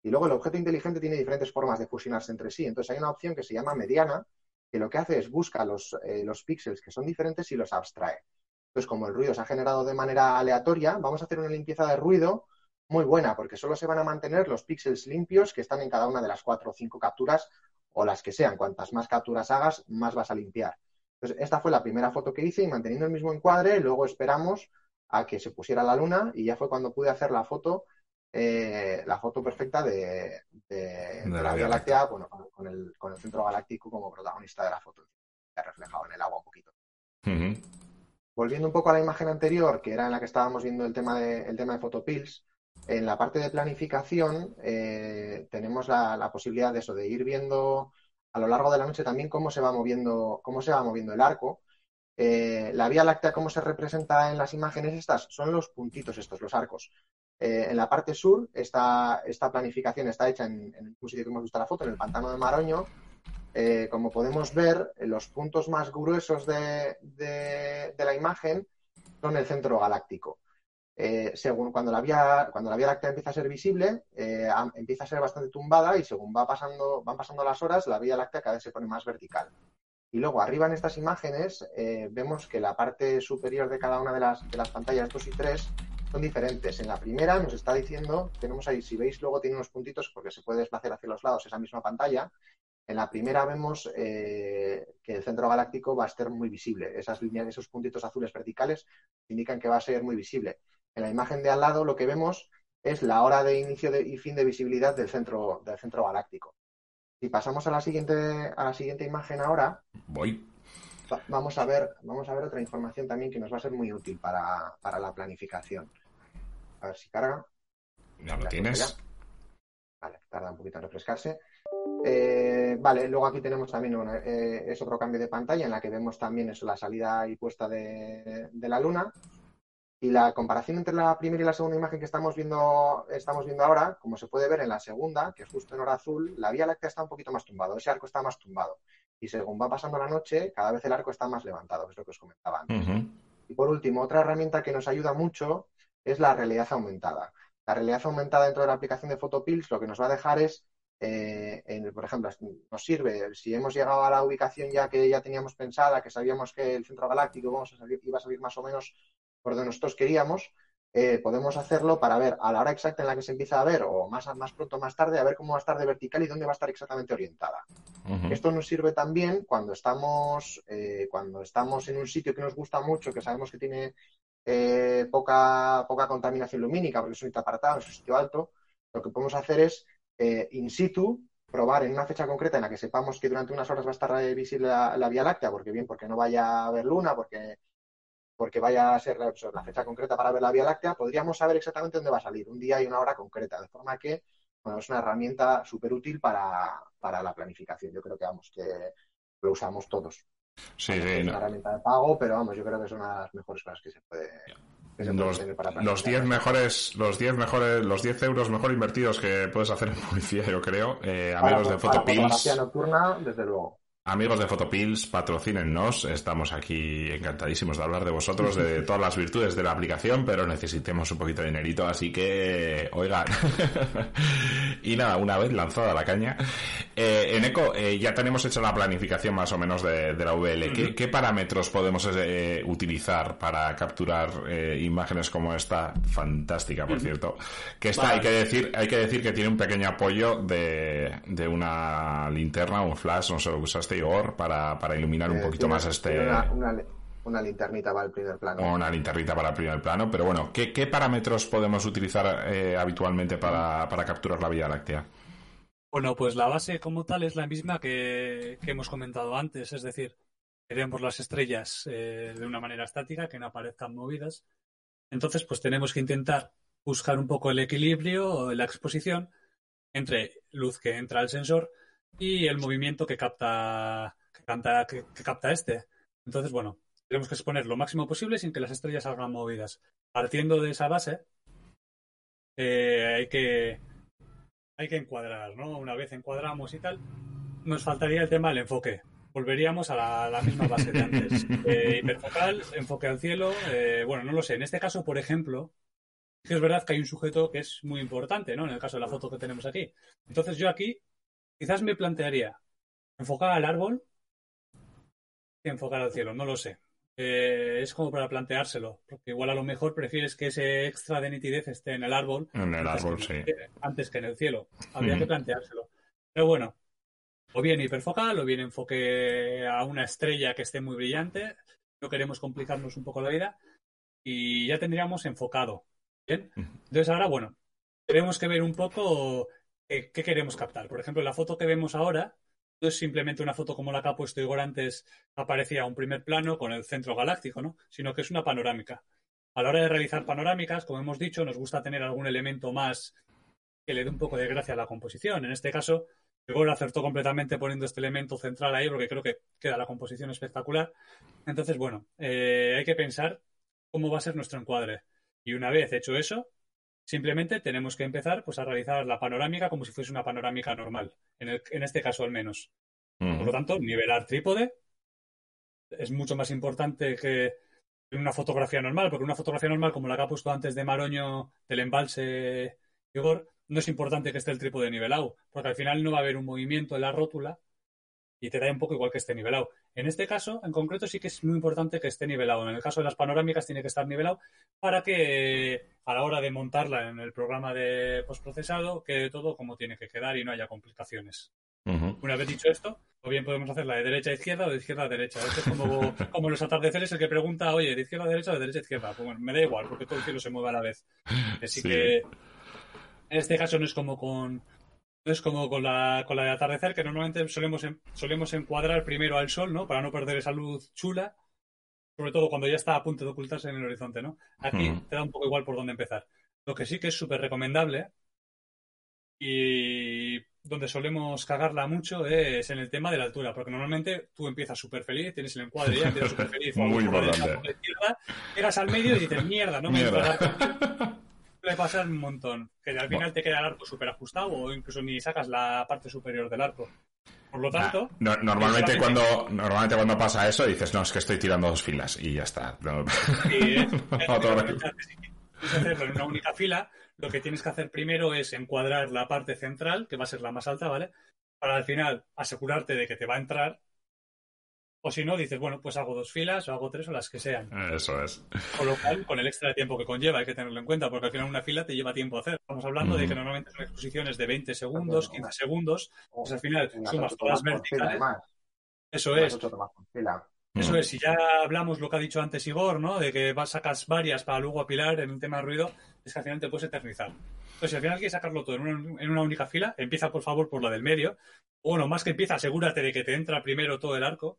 Y luego el objeto inteligente tiene diferentes formas de fusionarse entre sí. Entonces hay una opción que se llama mediana, que lo que hace es busca los, eh, los píxeles que son diferentes y los abstrae. Entonces, como el ruido se ha generado de manera aleatoria, vamos a hacer una limpieza de ruido muy buena, porque solo se van a mantener los píxeles limpios que están en cada una de las cuatro o cinco capturas o las que sean. Cuantas más capturas hagas, más vas a limpiar. Entonces, esta fue la primera foto que hice y manteniendo el mismo encuadre, luego esperamos a que se pusiera la luna y ya fue cuando pude hacer la foto, eh, la foto perfecta de, la, Vía Láctea, bueno, con el, con el centro galáctico como protagonista de la foto, reflejado en el agua un poquito. Volviendo un poco a la imagen anterior, que era en la que estábamos viendo el tema de, el tema de photopills, en la parte de planificación eh, tenemos la, posibilidad de eso, de ir viendo a lo largo de la noche también cómo se va moviendo, cómo se va moviendo el arco. Eh, la Vía Láctea, cómo se representa en las imágenes estas, son los puntitos estos, los arcos. Eh, en la parte sur, esta, esta planificación está hecha en, en, el sitio que hemos visto la foto, en el pantano de Maroño. como podemos ver, los puntos más gruesos de, de la imagen son el centro galáctico. Eh, según cuando la vía cuando la vía láctea empieza a ser visible eh, empieza a ser bastante tumbada y según va pasando van pasando las horas la vía láctea cada vez se pone más vertical y luego arriba en estas imágenes eh, vemos que la parte superior de cada una de las, de las pantallas 2 y 3 son diferentes en la primera nos está diciendo tenemos ahí si veis luego tiene unos puntitos porque se puede desplazar hacia los lados esa misma pantalla en la primera vemos que el centro galáctico va a estar muy visible. Esas líneas, esos puntitos azules verticales indican que va a ser muy visible. En la imagen de al lado lo que vemos es la hora de inicio y fin de visibilidad del centro, del centro galáctico. Si pasamos a la siguiente, a la siguiente imagen ahora, voy. Vamos a ver, vamos a ver otra información también que nos va a ser muy útil para, la planificación. A ver si carga. Ya lo tienes. Vale, tarda un poquito en refrescarse. Eh, vale, luego aquí tenemos también eh, es otro cambio de pantalla en la que vemos también eso, la salida y puesta de, de la luna. Y la comparación entre la primera y la segunda imagen que estamos viendo, estamos viendo ahora, como se puede ver en la segunda, que es justo en hora azul, la Vía Láctea está un poquito más tumbado, ese arco está más tumbado. Y según va pasando la noche, cada vez el arco está más levantado, que es lo que os comentaba antes. Y por último, otra herramienta que nos ayuda mucho es la realidad aumentada. La realidad aumentada dentro de la aplicación de Photopills lo que nos va a dejar es, eh, por ejemplo, nos sirve, si hemos llegado a la ubicación ya que ya teníamos pensada, que sabíamos que el centro galáctico iba a salir más o menos por donde nosotros queríamos, eh, podemos hacerlo para ver a la hora exacta en la que se empieza a ver o más, más pronto más tarde, a ver cómo va a estar de vertical y dónde va a estar exactamente orientada. Esto nos sirve también cuando estamos, eh, cuando estamos en un sitio que nos gusta mucho, que sabemos que tiene eh, poca, poca contaminación lumínica, porque es un sitio apartado, es un sitio alto, lo que podemos hacer es in situ probar en una fecha concreta en la que sepamos que durante unas horas va a estar visible la, la Vía Láctea, porque bien, porque no vaya a haber luna, porque porque vaya a ser la, fecha concreta para ver la Vía Láctea, podríamos saber exactamente dónde va a salir, un día y una hora concreta, de forma que bueno, es una herramienta súper útil para, la planificación. Yo creo que, vamos, que lo usamos todos. Sí, sí. Es una herramienta de pago, pero vamos, yo creo que es una de las mejores cosas que se puede. los, los 10 mejores, los 10 mejores, los 10 euros mejor invertidos que puedes hacer en publicidad, yo creo, eh, amigos de Photopills. nocturna, desde luego. Amigos de Photopills, patrocínennos. Estamos aquí encantadísimos de hablar de vosotros, de (laughs) todas las virtudes de la aplicación, pero necesitemos un poquito de dinerito, así que, oigan. (laughs) y nada, una vez lanzada la caña. Eh, en ECO eh, ya tenemos hecha la planificación más o menos de, la VL. ¿Qué, parámetros podemos eh, utilizar para capturar imágenes como esta? Fantástica, por cierto. Que esta hay que decir, hay que decir que tiene un pequeño apoyo de, de una linterna, un flash, no sé lo que usaste para, para iluminar un eh, poquito más este... Una, linternita para el primer plano. Una linternita para el primer plano, pero bueno, ¿qué, parámetros podemos utilizar eh, habitualmente para, capturar la Vía Láctea? Bueno, pues la base como tal es la misma que, hemos comentado antes, es decir, queremos las estrellas eh, de una manera estática, que no aparezcan movidas. Entonces, pues tenemos que intentar buscar un poco el equilibrio o la exposición entre luz que entra al sensor y el movimiento que capta, que, que, capta este. Entonces, bueno, tenemos que exponer lo máximo posible sin que las estrellas salgan movidas. Partiendo de esa base, eh, hay que hay que encuadrar, ¿no? Una vez encuadramos y tal, nos faltaría el tema del enfoque. Volveríamos a la, misma base de antes. (laughs) Eh, hiperfocal, enfoque al cielo. Eh, bueno, no lo sé. En este caso, por ejemplo, que es verdad que hay un sujeto que es muy importante, ¿no? En el caso de la foto que tenemos aquí. Entonces yo aquí quizás me plantearía enfocar al árbol enfocar al cielo, no lo sé. Eh, es como para planteárselo, porque igual a lo mejor prefieres que ese extra de nitidez esté en el árbol. En el árbol, sí. antes que en el cielo. Habría que planteárselo. Pero bueno, o bien hiperfocal, o bien enfoque a una estrella que esté muy brillante. No queremos complicarnos un poco la vida. Y ya tendríamos enfocado. Bien. Entonces ahora, bueno, tenemos que ver un poco qué queremos captar. Por ejemplo, la foto que vemos ahora no es simplemente una foto como la que ha puesto Igor antes, aparecía un primer plano con el centro galáctico, ¿no? Sino que es una panorámica. A la hora de realizar panorámicas, como hemos dicho, nos gusta tener algún elemento más que le dé un poco de gracia a la composición. En este caso, Igor acertó completamente poniendo este elemento central ahí porque creo que queda la composición espectacular. Entonces, bueno, eh, hay que pensar cómo va a ser nuestro encuadre. Y una vez hecho eso, Simplemente tenemos que empezar pues, a realizar la panorámica como si fuese una panorámica normal, en, en este caso al menos. Por lo tanto, nivelar trípode es mucho más importante que una fotografía normal, porque una fotografía normal como la que ha puesto antes de Maroño del embalse Igor, no es importante que esté el trípode nivelado, porque al final no va a haber un movimiento en la rótula y te da un poco igual que esté nivelado. En este caso, en concreto, sí que es muy importante que esté nivelado. En el caso de las panorámicas tiene que estar nivelado para que a la hora de montarla en el programa de postprocesado quede todo como tiene que quedar y no haya complicaciones. Una vez dicho esto, o bien podemos hacerla de derecha a izquierda o de izquierda a derecha. es como, (laughs) como los atardeceres, el que pregunta, oye, ¿de izquierda a derecha o de derecha a izquierda? Pues bueno, me da igual, porque todo el cielo se mueve a la vez. Así que en este caso no es como con, es como con la, con la de atardecer, que normalmente solemos, solemos encuadrar primero al sol, ¿no? Para no perder esa luz chula, sobre todo cuando ya está a punto de ocultarse en el horizonte, ¿no? Aquí te da un poco igual por dónde empezar. Lo que sí que es súper recomendable y donde solemos cagarla mucho es en el tema de la altura, porque normalmente tú empiezas súper feliz, tienes el encuadre ya, empiezas súper feliz, (laughs) Muy importante. llegas al medio y dices, mierda, no me mierda (laughs) puede pasar un montón. Que al final te queda el arco súper ajustado o incluso ni sacas la parte superior del arco. Por lo tanto. normalmente, cuando, normalmente cuando pasa eso dices, no, es que estoy tirando dos filas y ya está. si hacerlo en una única fila, lo que tienes que hacer primero es encuadrar la parte central, que va a ser la más alta, ¿vale? Para al final asegurarte de que te va a entrar o si no, dices, bueno, pues hago dos filas o hago tres o las que sean. Eso es. Con lo cual, con el extra de tiempo que conlleva, hay que tenerlo en cuenta, porque al final una fila te lleva tiempo a hacer. Estamos hablando de que normalmente son exposiciones de 20 segundos, 15 segundos, pues al final sumas todas verticales. Eso es. Eso es, si ya hablamos lo que ha dicho antes Igor, ¿no? De que vas, sacas varias para luego apilar en un tema de ruido, es que al final te puedes eternizar. Entonces, si al final quieres sacarlo todo en una, en una única fila, empieza por favor por la del medio. O bueno, más que empieza, asegúrate de que te entra primero todo el arco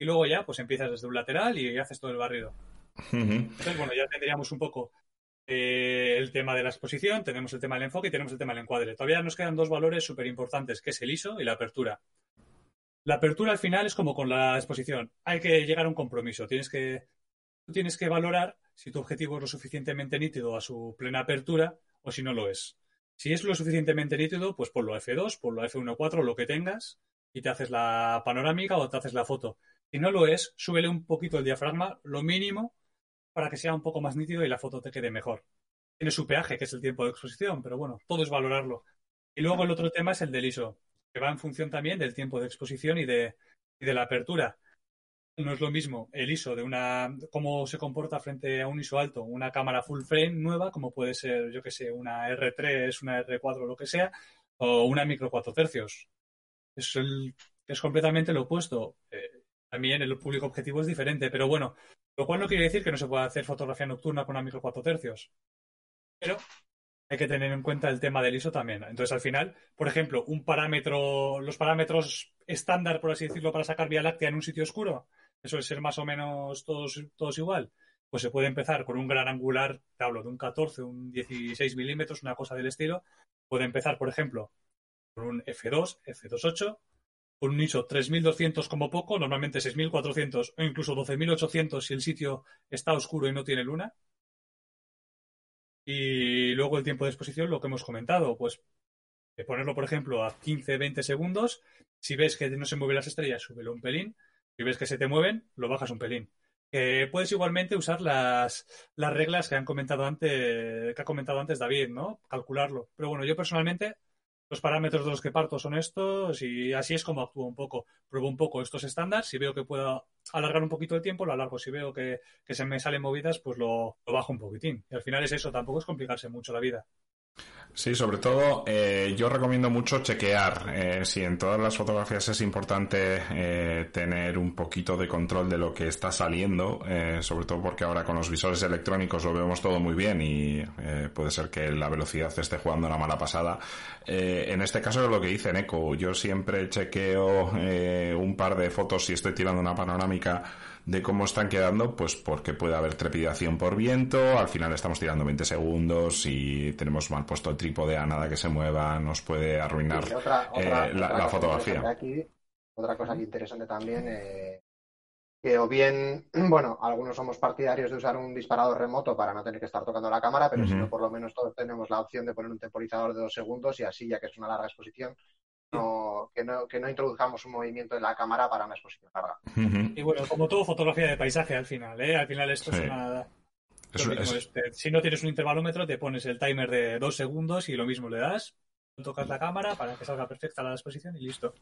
y luego ya pues empiezas desde un lateral y haces todo el barrido. Entonces, bueno, ya tendríamos un poco eh, el tema de la exposición, tenemos el tema del enfoque y tenemos el tema del encuadre. Todavía nos quedan dos valores súper importantes, que es el ISO y la apertura. La apertura al final es como con la exposición. Hay que llegar a un compromiso. Tienes que, tú tienes que valorar si tu objetivo es lo suficientemente nítido a su plena apertura o si no lo es. Si es lo suficientemente nítido, pues ponlo a F2, ponlo a F1.4, lo que tengas, y te haces la panorámica o te haces la foto. Si no lo es, súbele un poquito el diafragma, lo mínimo, para que sea un poco más nítido y la foto te quede mejor. Tiene su peaje, que es el tiempo de exposición, pero bueno, todo es valorarlo. Y luego el otro tema es el del ISO, que va en función también del tiempo de exposición y de, y de la apertura. No es lo mismo el ISO de una, cómo se comporta frente a un ISO alto, una cámara full frame nueva, como puede ser, yo que sé, una R3, una R4, lo que sea, o una micro 4 tercios. Es, el, es completamente lo opuesto. Eh, también el público objetivo es diferente, pero bueno, lo cual no quiere decir que no se pueda hacer fotografía nocturna con una micro 4 tercios. Pero hay que tener en cuenta el tema del ISO también. Entonces, al final, por ejemplo, un parámetro, los parámetros estándar, por así decirlo, para sacar Vía Láctea en un sitio oscuro, eso es ser más o menos todos, todos igual. Pues se puede empezar con un gran angular, te hablo de un 14, un 16 milímetros, una cosa del estilo. Puede empezar, por ejemplo, con un F2, F2.8, un ISO 3200 como poco, normalmente 6400 o incluso 12800 si el sitio está oscuro y no tiene luna. Y luego el tiempo de exposición, lo que hemos comentado, pues ponerlo, por ejemplo, a 15-20 segundos. Si ves que no se mueven las estrellas, súbelo un pelín. Si ves que se te mueven, lo bajas un pelín. puedes igualmente usar las, las reglas que han comentado antes, que ha comentado antes David, ¿no? Calcularlo. Pero bueno, yo personalmente los parámetros de los que parto son estos y así es como actúo un poco. Pruebo un poco estos estándares y veo que puedo alargar un poquito el tiempo, lo alargo. Si veo que, que se me salen movidas, pues lo, lo bajo un poquitín. Y al final es eso, tampoco es complicarse mucho la vida. Sí, sobre todo eh, yo recomiendo mucho chequear eh, si en todas las fotografías es importante eh, tener un poquito de control de lo que está saliendo, eh, sobre todo porque ahora con los visores electrónicos lo vemos todo muy bien y eh, puede ser que la velocidad esté jugando una mala pasada. Eh, en este caso es lo que dice Neko, yo siempre chequeo un par de fotos si estoy tirando una panorámica de cómo están quedando, pues porque puede haber trepidación por viento, al final estamos tirando 20 segundos y tenemos mal puesto el trípode a nada que se mueva, nos puede arruinar Sí, otra, otra- eh, la, otra la cosa fotografía. Aquí, otra cosa aquí interesante también, eh, que o bien, (clears throat) bueno, algunos somos partidarios de usar un disparador remoto para no tener que estar tocando la cámara, pero si no, por lo menos todos tenemos la opción de poner un temporizador de dos segundos y así, ya que es una larga exposición, no, que, no, que no introduzcamos un movimiento en la cámara para una exposición larga. Y bueno, como todo, fotografía de paisaje al final, ¿eh? Al final esto Sí. es una... Es- es- este, si no tienes un intervalómetro, te pones el timer de dos segundos y lo mismo le das, tocas la cámara para que salga perfecta la exposición y listo.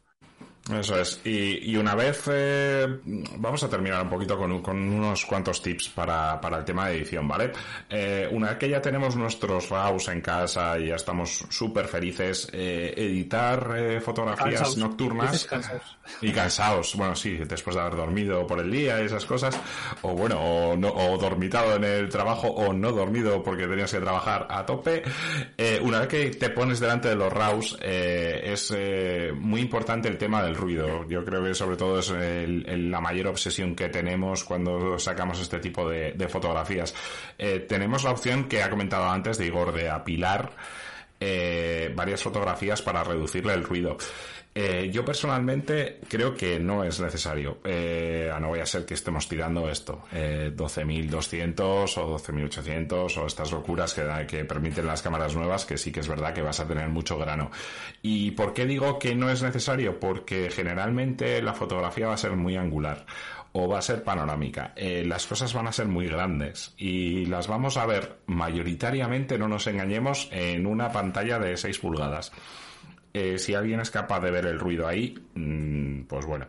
Eso es. Y, y una vez eh, vamos a terminar un poquito con, un- con unos cuantos tips para, para el tema de edición, ¿vale? Eh, una vez que ya tenemos nuestros RAWs en casa y ya estamos súper felices, eh, editar fotografías Cansaos. nocturnas (laughs) cansaos. y cansados, bueno, sí, después de haber dormido por el día y esas cosas, o bueno, o, no, o dormitado en el trabajo o no dormido porque tenías que trabajar a tope, una vez que te pones delante de los RAWs, eh, es eh, muy importante el tema del ruido. Yo creo que sobre todo es la mayor obsesión que tenemos cuando sacamos este tipo de, fotografías. Eh, tenemos la opción que ha comentado antes de Igor de apilar varias fotografías para reducirle el ruido. Eh, yo personalmente creo que no es necesario. Eh, no voy a ser que estemos tirando esto, eh, 12.200 o 12.800 o estas locuras que permiten las cámaras nuevas, que sí que es verdad que vas a tener mucho grano. ¿Y por qué digo que no es necesario? Porque generalmente la fotografía va a ser muy angular o va a ser panorámica. Eh, las cosas van a ser muy grandes y las vamos a ver mayoritariamente, no nos engañemos, en una pantalla de 6 pulgadas. Eh, si alguien es capaz de ver el ruido ahí, mm, pues bueno.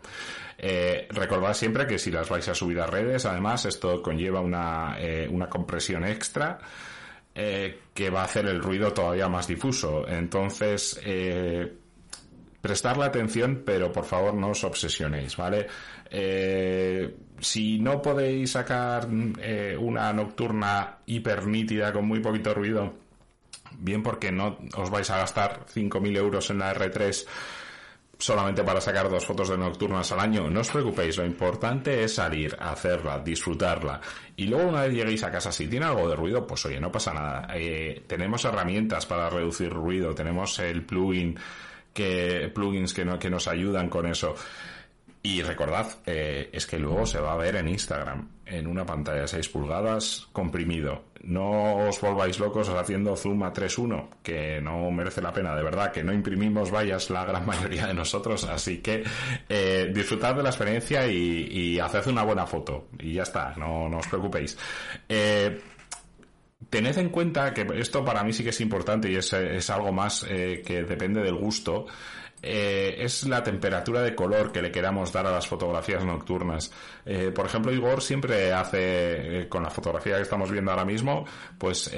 Eh, recordad siempre que si las vais a subir a redes, además esto conlleva una, eh, una compresión extra que va a hacer el ruido todavía más difuso. Entonces, eh, prestarle atención, pero por favor no os obsesionéis, ¿vale? Si no podéis sacar eh, una nocturna hiper nítida con muy poquito ruido, bien porque no os vais a gastar 5.000 euros en la R3 solamente para sacar dos fotos de nocturnas al año, no os preocupéis, lo importante es salir, hacerla, disfrutarla. Y luego una vez lleguéis a casa, si tiene algo de ruido, pues oye, no pasa nada. Eh, tenemos herramientas para reducir ruido, tenemos el plugin que, plugins que, no, que nos ayudan con eso. Y recordad, eh, es que luego se va a ver en Instagram, en una pantalla de 6 pulgadas, comprimido. No os volváis locos haciendo zoom a 3.1, que no merece la pena, de verdad, que no imprimimos vallas la gran (laughs) mayoría de nosotros, así que eh, disfrutad de la experiencia y, y haced una buena foto. Y ya está, no, no os preocupéis. Eh, tened en cuenta que esto para mí sí que es importante y es, algo más eh, que depende del gusto. Eh, es la temperatura de color que le queramos dar a las fotografías nocturnas. Eh, por ejemplo, Igor siempre hace, eh, con la fotografía que estamos viendo ahora mismo, pues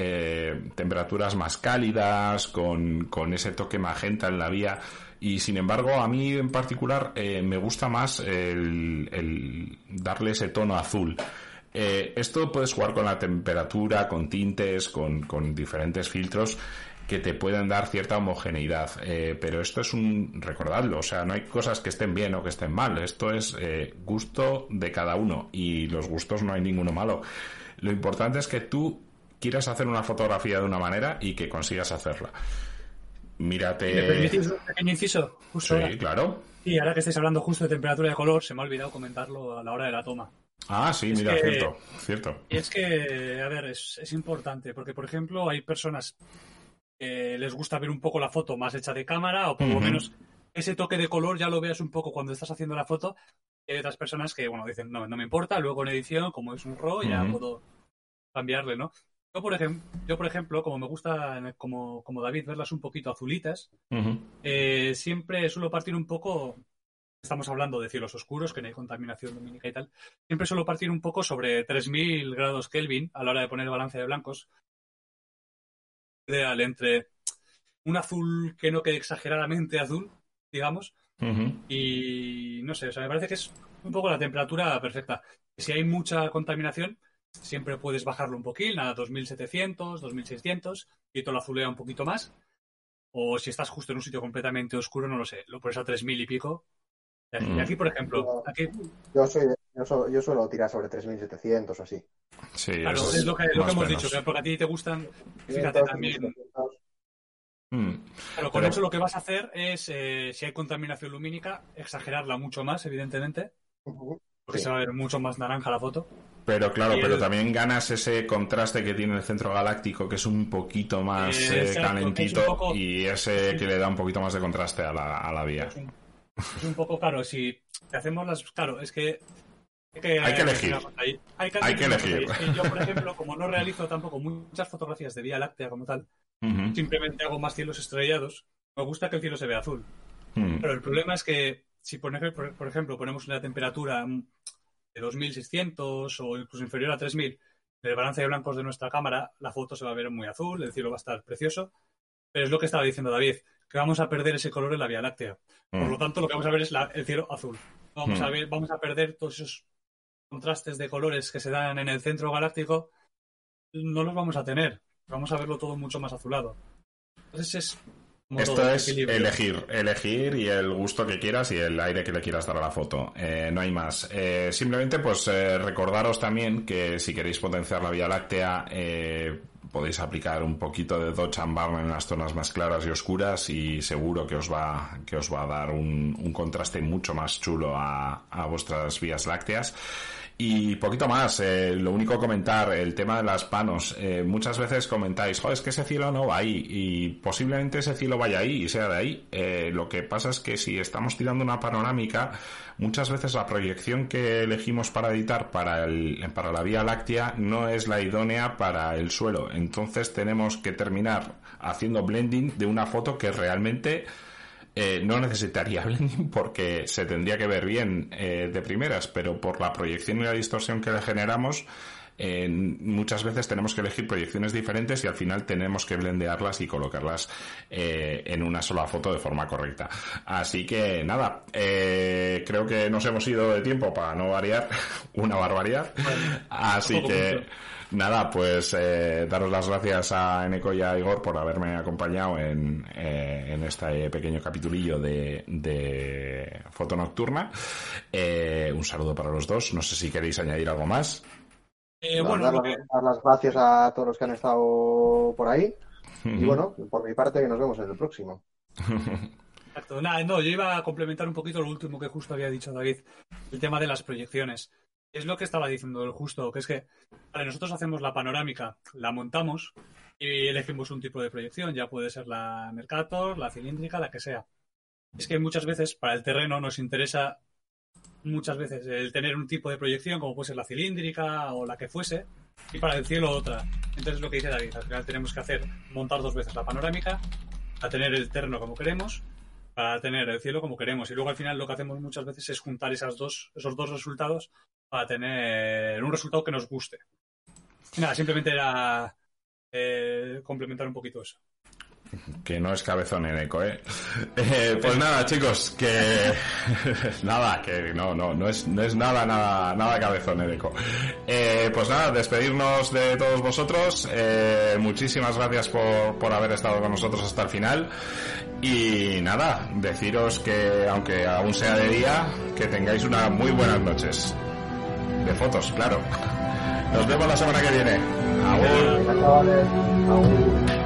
temperaturas más cálidas, con, con ese toque magenta en la vía. Y sin embargo, a mí en particular me gusta más el, darle ese tono azul. Esto puedes jugar con la temperatura, con tintes, con, con diferentes filtros que te pueden dar cierta homogeneidad. Eh, pero esto es un, recordadlo, o sea, no hay cosas que estén bien o que estén mal. Esto es eh, gusto de cada uno y los gustos no hay ninguno malo. Lo importante es que tú quieras hacer una fotografía de una manera y que consigas hacerla. Mírate. ¿Me permitís un pequeño inciso? Justo Sí, ahora. claro. Y ahora que estáis hablando justo de temperatura de color, se me ha olvidado comentarlo a la hora de la toma. Ah, sí, Es mira, que- cierto, cierto. Y es que, a ver, es, es importante, porque por ejemplo hay personas que les gusta ver un poco la foto más hecha de cámara, o por lo menos ese toque de color ya lo veas un poco cuando estás haciendo la foto. Hay otras personas que, bueno, dicen, no, no me importa, luego en edición, como es un RAW, ya puedo cambiarle, ¿no? Yo por, ejem- yo, por ejemplo, como me gusta, como, como David, verlas un poquito azulitas, eh, siempre suelo partir un poco estamos hablando de cielos oscuros, que no hay contaminación lumínica y tal, siempre suelo partir un poco sobre 3000 grados Kelvin a la hora de poner balance de blancos. Ideal entre un azul que no quede exageradamente azul, digamos, y no sé, o sea, me parece que es un poco la temperatura perfecta. Si hay mucha contaminación, siempre puedes bajarlo un poquito, a 2700, 2600, y todo lo azulea un poquito más. O si estás justo en un sitio completamente oscuro, no lo sé, lo pones a 3000 y pico. Y aquí, por ejemplo, aquí... Yo, soy, yo, suelo tirar sobre 3700 o así. Sí, claro, es, lo que, lo que hemos dicho, que porque a ti te gustan, fíjate también. Mm. Pero con eso lo que vas a hacer es, eh, si hay contaminación lumínica, exagerarla mucho más, evidentemente. Porque se va a ver mucho más naranja la foto. Pero claro, pero también ganas ese contraste que tiene el centro galáctico, que es un poquito más eh, calentito y ese que le da un poquito más de contraste a la, a la vía. Es un, poco claro, si hacemos las... Claro, es que... Hay que, elegir. Hay que, elegir. yo, por ejemplo, como no realizo tampoco muchas fotografías de Vía Láctea como tal, simplemente hago más cielos estrellados, me gusta que el cielo se vea azul. Pero el problema es que si, por ejemplo, ponemos una temperatura de 2600 o incluso inferior a 3000, el balance de blancos de nuestra cámara, la foto se va a ver muy azul, el cielo va a estar precioso. Pero es lo que estaba diciendo David, que vamos a perder ese color en la Vía Láctea. Por lo mm. tanto, lo que vamos a ver es el cielo azul. Vamos a mm. ver, vamos a perder todos esos contrastes de colores que se dan en el centro galáctico. No los vamos a tener. Vamos a verlo todo mucho más azulado. Entonces es esto es elegir, elegir y el gusto que quieras y el aire que le quieras dar a la foto. Eh, no hay más. Eh, simplemente, pues eh, recordaros también que si queréis potenciar la Vía Láctea, podéis aplicar un poquito de Dodge and Barn en las zonas más claras y oscuras y seguro que os va, que os va a dar un, contraste mucho más chulo a, a vuestras vías lácteas. Y poquito más, eh, lo único comentar, el tema de las panos. Eh, muchas veces comentáis, joder, es que ese cielo no va ahí y posiblemente ese cielo vaya ahí y sea de ahí. Eh, lo que pasa es que si estamos tirando una panorámica, muchas veces la proyección que elegimos para editar para, el, para la Vía Láctea no es la idónea para el suelo. Entonces tenemos que terminar haciendo blending de una foto que realmente eh, no necesitaría blending porque se tendría que ver bien eh, de primeras, pero por la proyección y la distorsión que le generamos, eh, muchas veces tenemos que elegir proyecciones diferentes y al final tenemos que blendearlas y colocarlas en una sola foto de forma correcta. Así que nada, creo que nos hemos ido de tiempo para no variar, (laughs) una barbaridad. Así que... Nada, pues eh, daros las gracias a Eneco y a Igor por haberme acompañado en, eh, en este pequeño capitulillo de, de Foto Nocturna. Eh, un saludo para los dos. No sé si queréis añadir algo más. Bueno, dar, las gracias a todos los que han estado por ahí. Y bueno, por mi parte, que nos vemos en el próximo. (laughs) Exacto. Nada, no, yo iba a complementar un poquito lo último que justo había dicho David, el tema de las proyecciones. Es lo que estaba diciendo el justo, que es que nosotros hacemos la panorámica, la montamos y elegimos un tipo de proyección, ya puede ser la Mercator, la cilíndrica, la que sea. Es que muchas veces para el terreno nos interesa muchas veces el tener un tipo de proyección, como puede ser la cilíndrica o la que fuese, y para el cielo otra. Entonces lo que dice David, al final tenemos que hacer, montar dos veces la panorámica, a tener el terreno como queremos, para tener el cielo como queremos. Y luego al final lo que hacemos muchas veces es juntar esas dos, esos dos resultados para tener un resultado que nos guste. Nada, simplemente era eh, complementar un poquito eso. Que no es cabezón en eco, ¿eh? eh pues nada, chicos, que (laughs) nada, que no, no, no es, no es nada, nada, nada cabezón en eco. Eh, pues nada, despedirnos de todos vosotros. muchísimas gracias por, por haber estado con nosotros hasta el final. Y nada, deciros que aunque aún sea de día, que tengáis unas muy buenas noches de fotos, claro. Nos vemos la semana que viene. Agur.